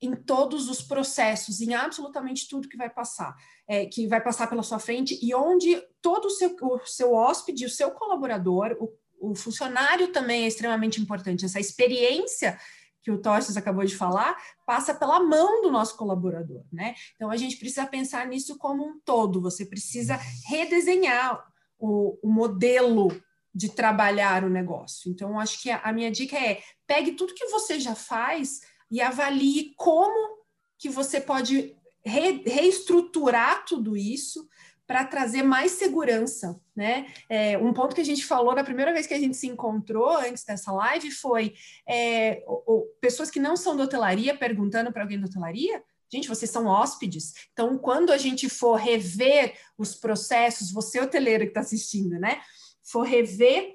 Speaker 4: em todos os processos, em absolutamente tudo que vai passar, é, que vai passar pela sua frente e onde todo o seu, o seu hóspede, o seu colaborador, o, o funcionário também é extremamente importante. Essa experiência que o Tostes acabou de falar passa pela mão do nosso colaborador, né? Então a gente precisa pensar nisso como um todo. Você precisa redesenhar o, o modelo de trabalhar o negócio. Então acho que a, a minha dica é pegue tudo que você já faz e avalie como que você pode re, reestruturar tudo isso para trazer mais segurança, né? É, um ponto que a gente falou na primeira vez que a gente se encontrou antes dessa live foi é, o, o, pessoas que não são da hotelaria perguntando para alguém da hotelaria. Gente, vocês são hóspedes. Então, quando a gente for rever os processos, você hoteleiro que está assistindo, né? For rever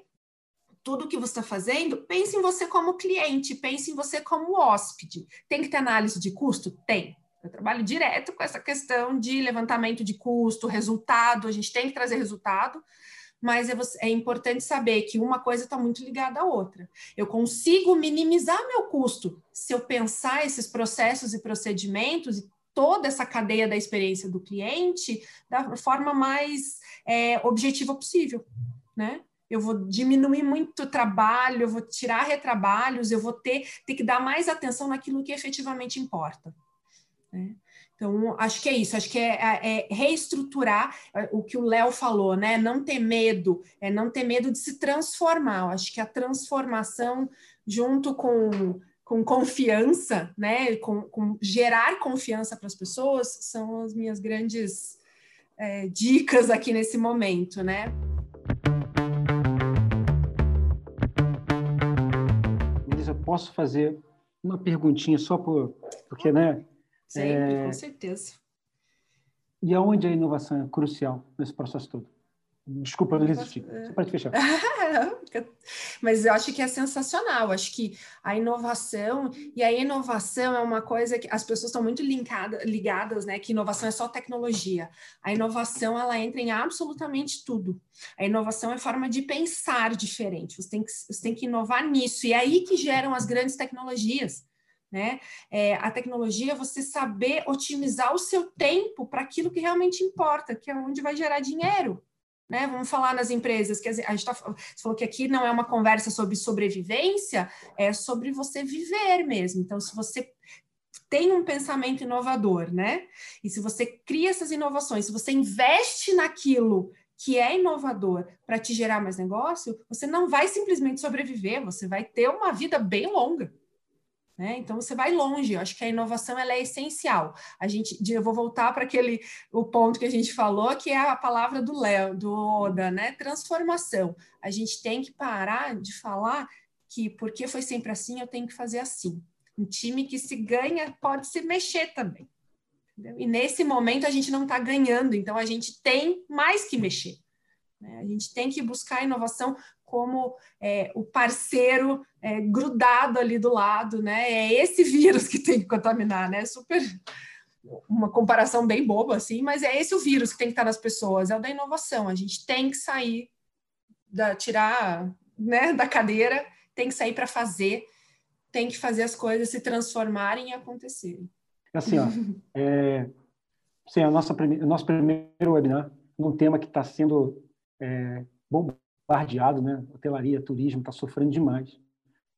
Speaker 4: tudo que você está fazendo, pense em você como cliente, pense em você como hóspede. Tem que ter análise de custo? Tem. Eu trabalho direto com essa questão de levantamento de custo, resultado, a gente tem que trazer resultado, mas é, é importante saber que uma coisa está muito ligada à outra. Eu consigo minimizar meu custo se eu pensar esses processos e procedimentos e toda essa cadeia da experiência do cliente da forma mais é, objetiva possível, né? Eu vou diminuir muito o trabalho, eu vou tirar retrabalhos, eu vou ter, ter que dar mais atenção naquilo que efetivamente importa. Né? Então, acho que é isso, acho que é, é, é reestruturar é, o que o Léo falou, né? Não ter medo, é não ter medo de se transformar. Eu acho que a transformação, junto com, com confiança, né? Com, com gerar confiança para as pessoas, são as minhas grandes é, dicas aqui nesse momento, né?
Speaker 3: Posso fazer uma perguntinha só por, porque, né?
Speaker 4: Sempre, é, com certeza.
Speaker 3: E aonde a inovação é crucial nesse processo todo? Desculpa. Só para te fechar.
Speaker 4: Mas eu acho que é sensacional. Acho que a inovação, e a inovação é uma coisa que as pessoas estão muito linkada, ligadas, né? Que inovação é só tecnologia. A inovação, ela entra em absolutamente tudo. A inovação é forma de pensar diferente. Você tem que, você tem que inovar nisso. E é aí que geram as grandes tecnologias. Né? É, a tecnologia é você saber otimizar o seu tempo para aquilo que realmente importa, que é onde vai gerar dinheiro. Né? Vamos falar nas empresas, que a gente tá, você falou que aqui não é uma conversa sobre sobrevivência, é sobre você viver mesmo. Então, se você tem um pensamento inovador, né? E se você cria essas inovações, se você investe naquilo que é inovador para te gerar mais negócio, você não vai simplesmente sobreviver, você vai ter uma vida bem longa. Né? Então você vai longe. Eu acho que a inovação ela é essencial. A gente, eu vou voltar para aquele o ponto que a gente falou, que é a palavra do Léo, do Oda, né? Transformação. A gente tem que parar de falar que, porque foi sempre assim, eu tenho que fazer assim. Um time que se ganha pode se mexer também. Entendeu? E nesse momento a gente não está ganhando, então a gente tem mais que mexer. Né? A gente tem que buscar inovação como é, o parceiro é, grudado ali do lado, né? É esse vírus que tem que contaminar, né? Super uma comparação bem boba assim, mas é esse o vírus que tem que estar nas pessoas, é o da inovação. A gente tem que sair da tirar, né, da cadeira, tem que sair para fazer, tem que fazer as coisas se transformarem e acontecerem.
Speaker 3: Assim, ó, é, sim, a nossa o nosso primeiro webinar num tema que está sendo é, bombardeado, né? Hotelaria, turismo está sofrendo demais,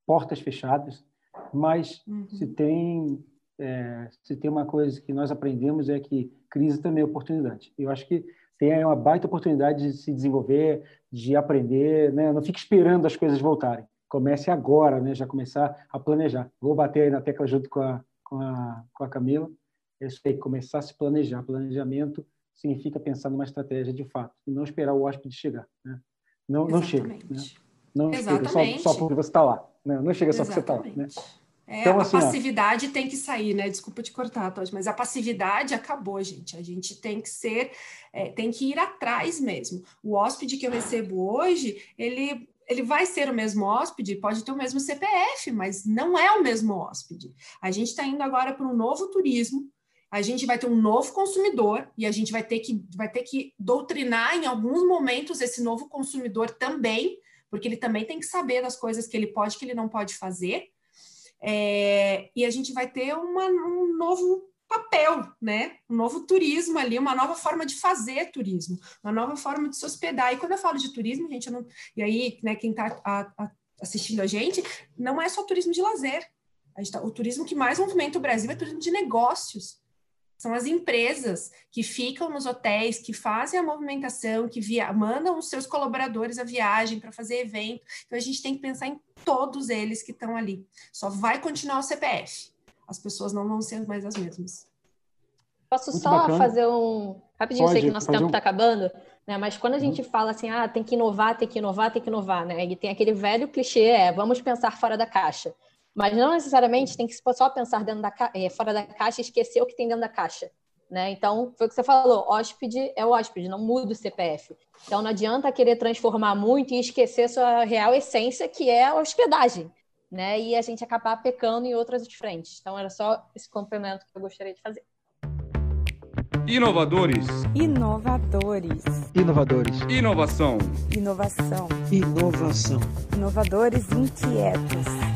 Speaker 3: portas fechadas, mas uhum. se tem é, se tem uma coisa que nós aprendemos é que crise também é oportunidade. Eu acho que tem uma baita oportunidade de se desenvolver, de aprender, né? Não fique esperando as coisas voltarem. Comece agora, né? Já começar a planejar. Vou bater aí na tecla junto com a com a, com a Camila. É isso aí, começar a se planejar. Planejamento significa pensar numa estratégia de fato e não esperar o hóspede chegar. Né? Não, não chega. Né? Não Exatamente. chega só, só porque você está lá. Né? Não chega só Exatamente. porque você está lá. Né?
Speaker 4: É, então, a assim, passividade ó, tem que sair, né? Desculpa te cortar, Todd, mas a passividade acabou, gente. A gente tem que ser, é, tem que ir atrás mesmo. O hóspede que eu recebo hoje, ele ele vai ser o mesmo hóspede, pode ter o mesmo CPF, mas não é o mesmo hóspede. A gente está indo agora para um novo turismo, a gente vai ter um novo consumidor e a gente vai ter que, vai ter que doutrinar em alguns momentos esse novo consumidor também, porque ele também tem que saber das coisas que ele pode e que ele não pode fazer. É, e a gente vai ter uma, um novo papel, né? Um novo turismo ali, uma nova forma de fazer turismo, uma nova forma de se hospedar. E quando eu falo de turismo, gente, não... e aí, né, quem está assistindo a gente, não é só turismo de lazer. Tá... o turismo que mais movimenta o Brasil é turismo de negócios. São as empresas que ficam nos hotéis, que fazem a movimentação, que via... mandam os seus colaboradores a viagem para fazer evento. Então a gente tem que pensar em todos eles que estão ali. Só vai continuar o CPF. As pessoas não vão ser mais as mesmas.
Speaker 5: Posso Muito só bacana. fazer um. Rapidinho, Pode, sei que nosso tempo está um... acabando, né? Mas quando a gente uhum. fala assim, ah, tem que inovar, tem que inovar, tem que inovar, né? E tem aquele velho clichê, é vamos pensar fora da caixa. Mas não necessariamente tem que só pensar dentro da ca... é, fora da caixa e esquecer o que tem dentro da caixa. Né? Então, foi o que você falou, hóspede é hóspede, não muda o CPF. Então, não adianta querer transformar muito e esquecer sua real essência, que é a hospedagem, né? E a gente acabar pecando em outras frentes. Então, era só esse complemento que eu gostaria de fazer.
Speaker 6: Inovadores.
Speaker 2: Inovadores.
Speaker 6: Inovadores. Inovação.
Speaker 2: Inovação.
Speaker 6: Inovação.
Speaker 2: Inovadores inquietos.